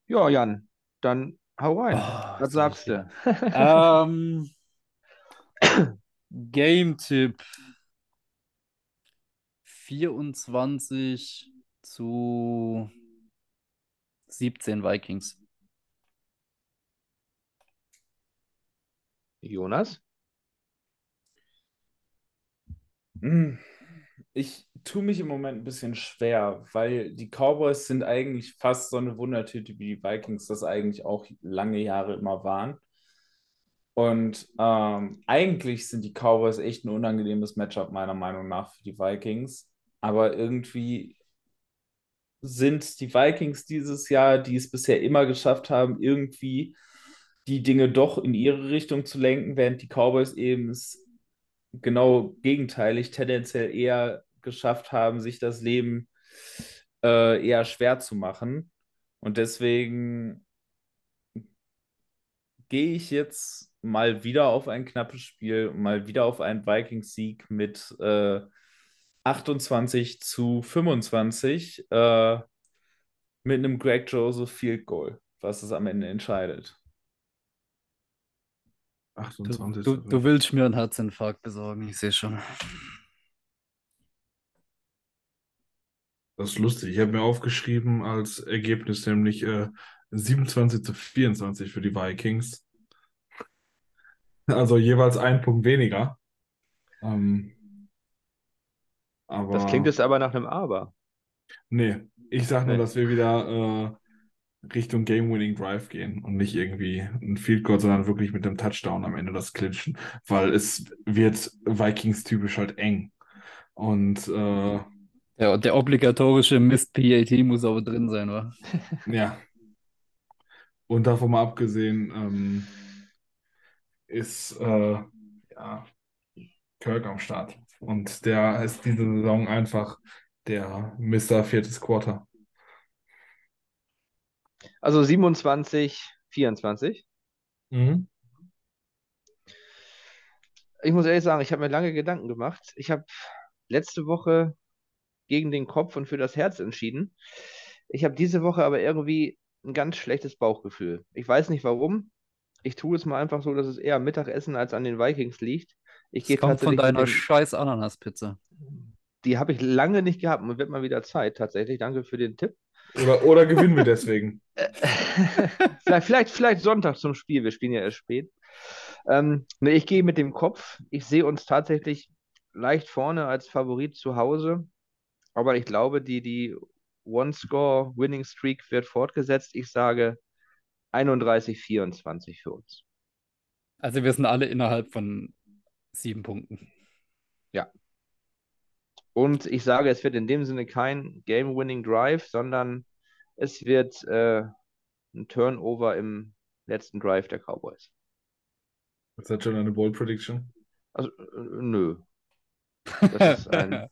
Ja, Jan, dann hau rein. Oh, Was sagst du? Ähm, Game-Tipp 24 zu 17 Vikings. Jonas? Hm, Ich tue mich im Moment ein bisschen schwer, weil die Cowboys sind eigentlich fast so eine Wundertüte wie die Vikings, das eigentlich auch lange Jahre immer waren. Und ähm, eigentlich sind die Cowboys echt ein unangenehmes Matchup, meiner Meinung nach, für die Vikings. Aber irgendwie sind die Vikings dieses Jahr, die es bisher immer geschafft haben, irgendwie die Dinge doch in ihre Richtung zu lenken, während die Cowboys eben es genau gegenteilig tendenziell eher geschafft haben, sich das Leben äh, eher schwer zu machen. Und deswegen gehe ich jetzt mal wieder auf ein knappes Spiel, mal wieder auf einen Vikings-Sieg mit äh, 28 zu 25 äh, mit einem Greg Joseph Field Goal, was es am Ende entscheidet. Du, 28. du, du willst mir einen Herzinfarkt besorgen, ich sehe schon. Das ist lustig. Ich habe mir aufgeschrieben als Ergebnis nämlich äh, 27 zu 24 für die Vikings. Also jeweils ein Punkt weniger. Ähm, aber Das klingt jetzt aber nach einem Aber. nee, ich sage nur, Nee. dass wir wieder äh, Richtung Game-Winning Drive gehen und nicht irgendwie ein Field Goal, sondern wirklich mit dem Touchdown am Ende das clinchen, weil es wird Vikings-typisch halt eng. Und äh, Ja, und der obligatorische Mist-PAT muss aber drin sein, wa? Ja. Und davon mal abgesehen, ähm, ist äh, ja, Kirk am Start. Und der ist diese Saison einfach der Mr. Viertes Quarter. Also 27, 24. Mhm. Ich muss ehrlich sagen, ich habe mir lange Gedanken gemacht. Ich habe letzte Woche gegen den Kopf und für das Herz entschieden. Ich habe diese Woche aber irgendwie ein ganz schlechtes Bauchgefühl. Ich weiß nicht warum. Ich tue es mal einfach so, dass es eher am Mittagessen als an den Vikings liegt. Ich gehe Das kommt von deiner dem, scheiß Ananaspizza. die habe ich lange nicht gehabt und wird mal wieder Zeit, tatsächlich. Danke für den Tipp. Oder, oder gewinnen wir deswegen. vielleicht, vielleicht, vielleicht Sonntag zum Spiel. Wir spielen ja erst spät. Ähm, nee, ich gehe mit dem Kopf. Ich sehe uns tatsächlich leicht vorne als Favorit zu Hause. Aber ich glaube, die, die One-Score-Winning-Streak wird fortgesetzt. Ich sage 31-24 für uns. Also wir sind alle innerhalb von sieben Punkten. Ja. Und ich sage, es wird in dem Sinne kein Game-Winning-Drive, sondern es wird äh, ein Turnover im letzten Drive der Cowboys. Ist das schon eine Bold Prediction? Also, äh, nö. Das ist ein,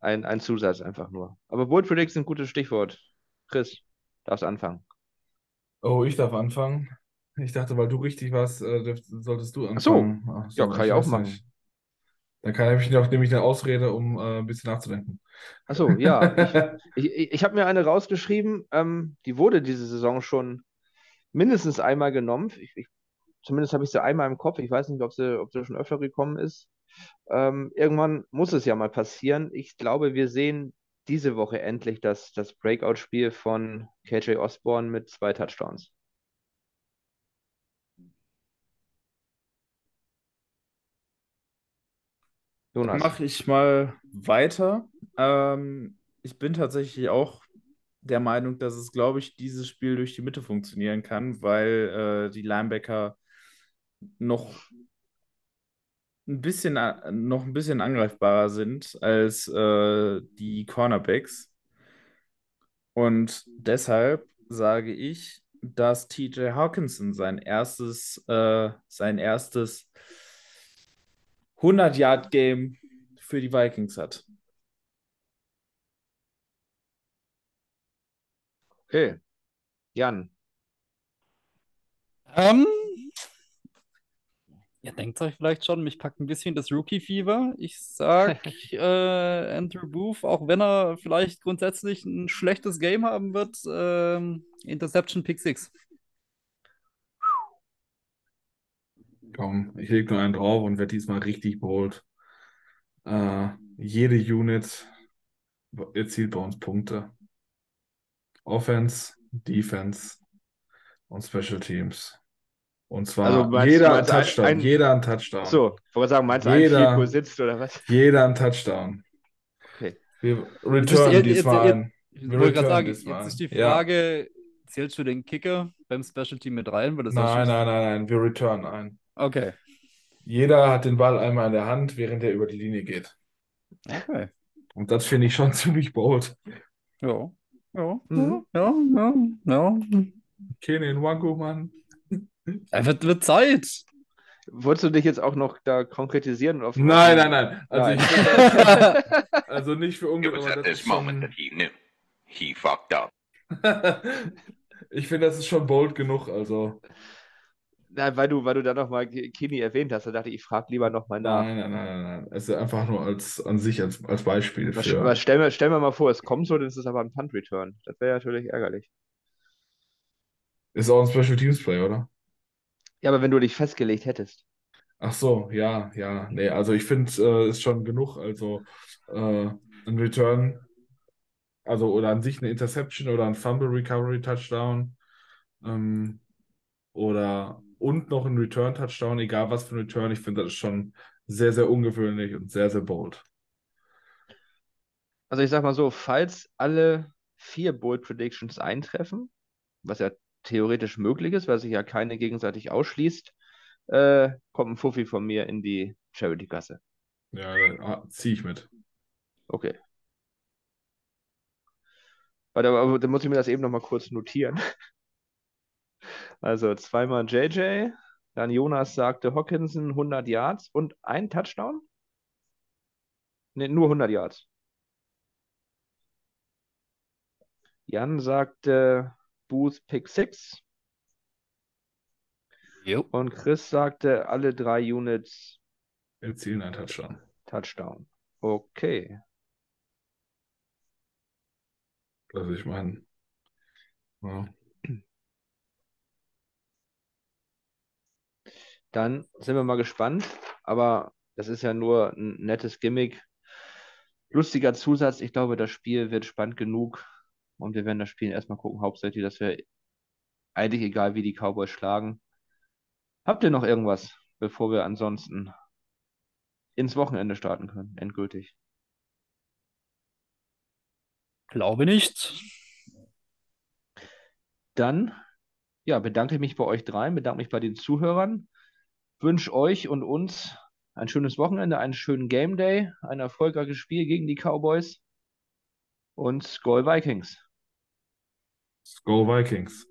ein, ein Zusatz einfach nur. Aber Bold Prediction ist ein gutes Stichwort. Chris, darfst anfangen. Oh, ich darf anfangen. Ich dachte, weil du richtig warst, äh, dürft- solltest du Ach so. anfangen. Ach Ja, so, kann ich auch machen. nicht. Dann kann ich noch nämlich eine Ausrede, um äh, ein bisschen nachzudenken. Achso, ja. Ich, ich, ich habe mir eine rausgeschrieben, ähm, die wurde diese Saison schon mindestens einmal genommen. Ich, zumindest habe ich sie einmal im Kopf. Ich weiß nicht, ob sie, ob sie schon öfter gekommen ist. Ähm, irgendwann muss es ja mal passieren. Ich glaube, wir sehen diese Woche endlich das, das Breakout-Spiel von KJ Osborne mit zwei Touchdowns. Jonas. mache ich mal weiter. Ähm, ich bin tatsächlich auch der Meinung, dass es, glaube ich, dieses Spiel durch die Mitte funktionieren kann, weil äh, die Linebacker noch ein bisschen, a- noch ein bisschen angreifbarer sind als äh, die Cornerbacks. Und deshalb sage ich, dass TJ Hawkinson sein erstes, äh, sein erstes 100-Yard-Game für die Vikings hat. Okay. Jan. Ähm, ihr denkt euch vielleicht schon, mich packt ein bisschen das Rookie-Fieber. Ich sag äh, Andrew Booth, auch wenn er vielleicht grundsätzlich ein schlechtes Game haben wird, ähm, Interception Pick 6. Komm, ich lege nur einen drauf und werde diesmal richtig bold. Äh, jede Unit erzielt bei uns Punkte. Offense, Defense und Special Teams. Und zwar Also meinst- jeder ein meinst ein- Touchdown, ein- jeder ein Touchdown. So, ich wollte sagen, meinst du, ein Jeder- Field Goal sitzt oder was? Jeder ein Touchdown. Okay. Wir Jetzt- return jetzt- diesmal jetzt- ein. Ich Wir wollte gerade sagen, diesmal. jetzt ist die Ja. Frage, zählst du den Kicker beim Special Team mit rein? Weil das ja Nein, nein, nein, nein, wir return ein. Okay. Jeder hat den Ball einmal in der Hand, während er über die Linie geht. Okay. Und das finde ich schon ziemlich bold. Ja. Ja, Mhm. ja, ja, ja. Kenan Wango, Mann. Ja. Wird, wird Zeit. Wolltest du dich jetzt auch noch da konkretisieren? Auf Nein, nein, nein. Also, Nein. ich also nicht für It ungut, was aber at das this ist moment that he knew he fucked up. schon. ich finde, das ist schon bold genug. Also, Nein, weil du, weil du da nochmal Kini erwähnt hast, da dachte ich, ich frage lieber nochmal nach. nein, nein, nein, nein, nein. Es ist einfach nur als an sich als, als Beispiel Was, für. was, stell, mir, stell mir mal vor, es kommt so, dann ist es aber ein Punt-Return. Das wäre natürlich ärgerlich. Ist auch ein Special Teams Play, oder? Ja, aber wenn du dich festgelegt hättest. Ach so, ja, ja. Nee, also ich finde, äh, ist schon genug. Also äh, ein Return, also oder an sich eine Interception oder ein Fumble Recovery Touchdown ähm, oder und noch ein Return Touchdown, egal was für ein Return. Ich finde, das ist schon sehr, sehr ungewöhnlich und sehr, sehr bold. Also ich sag mal so, falls alle vier Bold Predictions eintreffen, was ja theoretisch möglich ist, weil sich ja keine gegenseitig ausschließt, äh, kommt ein Fuffi von mir in die Charity-Kasse. Ja, da ziehe ich mit. Okay. Warte, aber dann muss ich mir das eben nochmal kurz notieren. Also zweimal JJ, dann Jonas sagte Hawkinson 100 Yards und ein Touchdown? Ne, nur 100 Yards. Jan sagte Booth Pick 6 Jo. und Chris sagte alle drei Units Erzielen einen Touchdown. Touchdown. Okay. Also ich meine, ja. Dann sind wir mal gespannt. Aber das ist ja nur ein nettes Gimmick. Lustiger Zusatz. Ich glaube, das Spiel wird spannend genug. Und wir werden das Spiel erstmal gucken. Hauptsächlich, dass wir eigentlich egal, wie die Cowboys schlagen. Habt ihr noch irgendwas, bevor wir ansonsten ins Wochenende starten können? Endgültig. Glaube nicht. Dann ja, bedanke ich mich bei euch dreien, bedanke mich bei den Zuhörern, wünsche euch und uns ein schönes Wochenende, einen schönen Game Day, ein erfolgreiches Spiel gegen die Cowboys und Skull Vikings. Skull Vikings.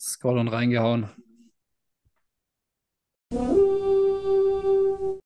Skull und reingehauen.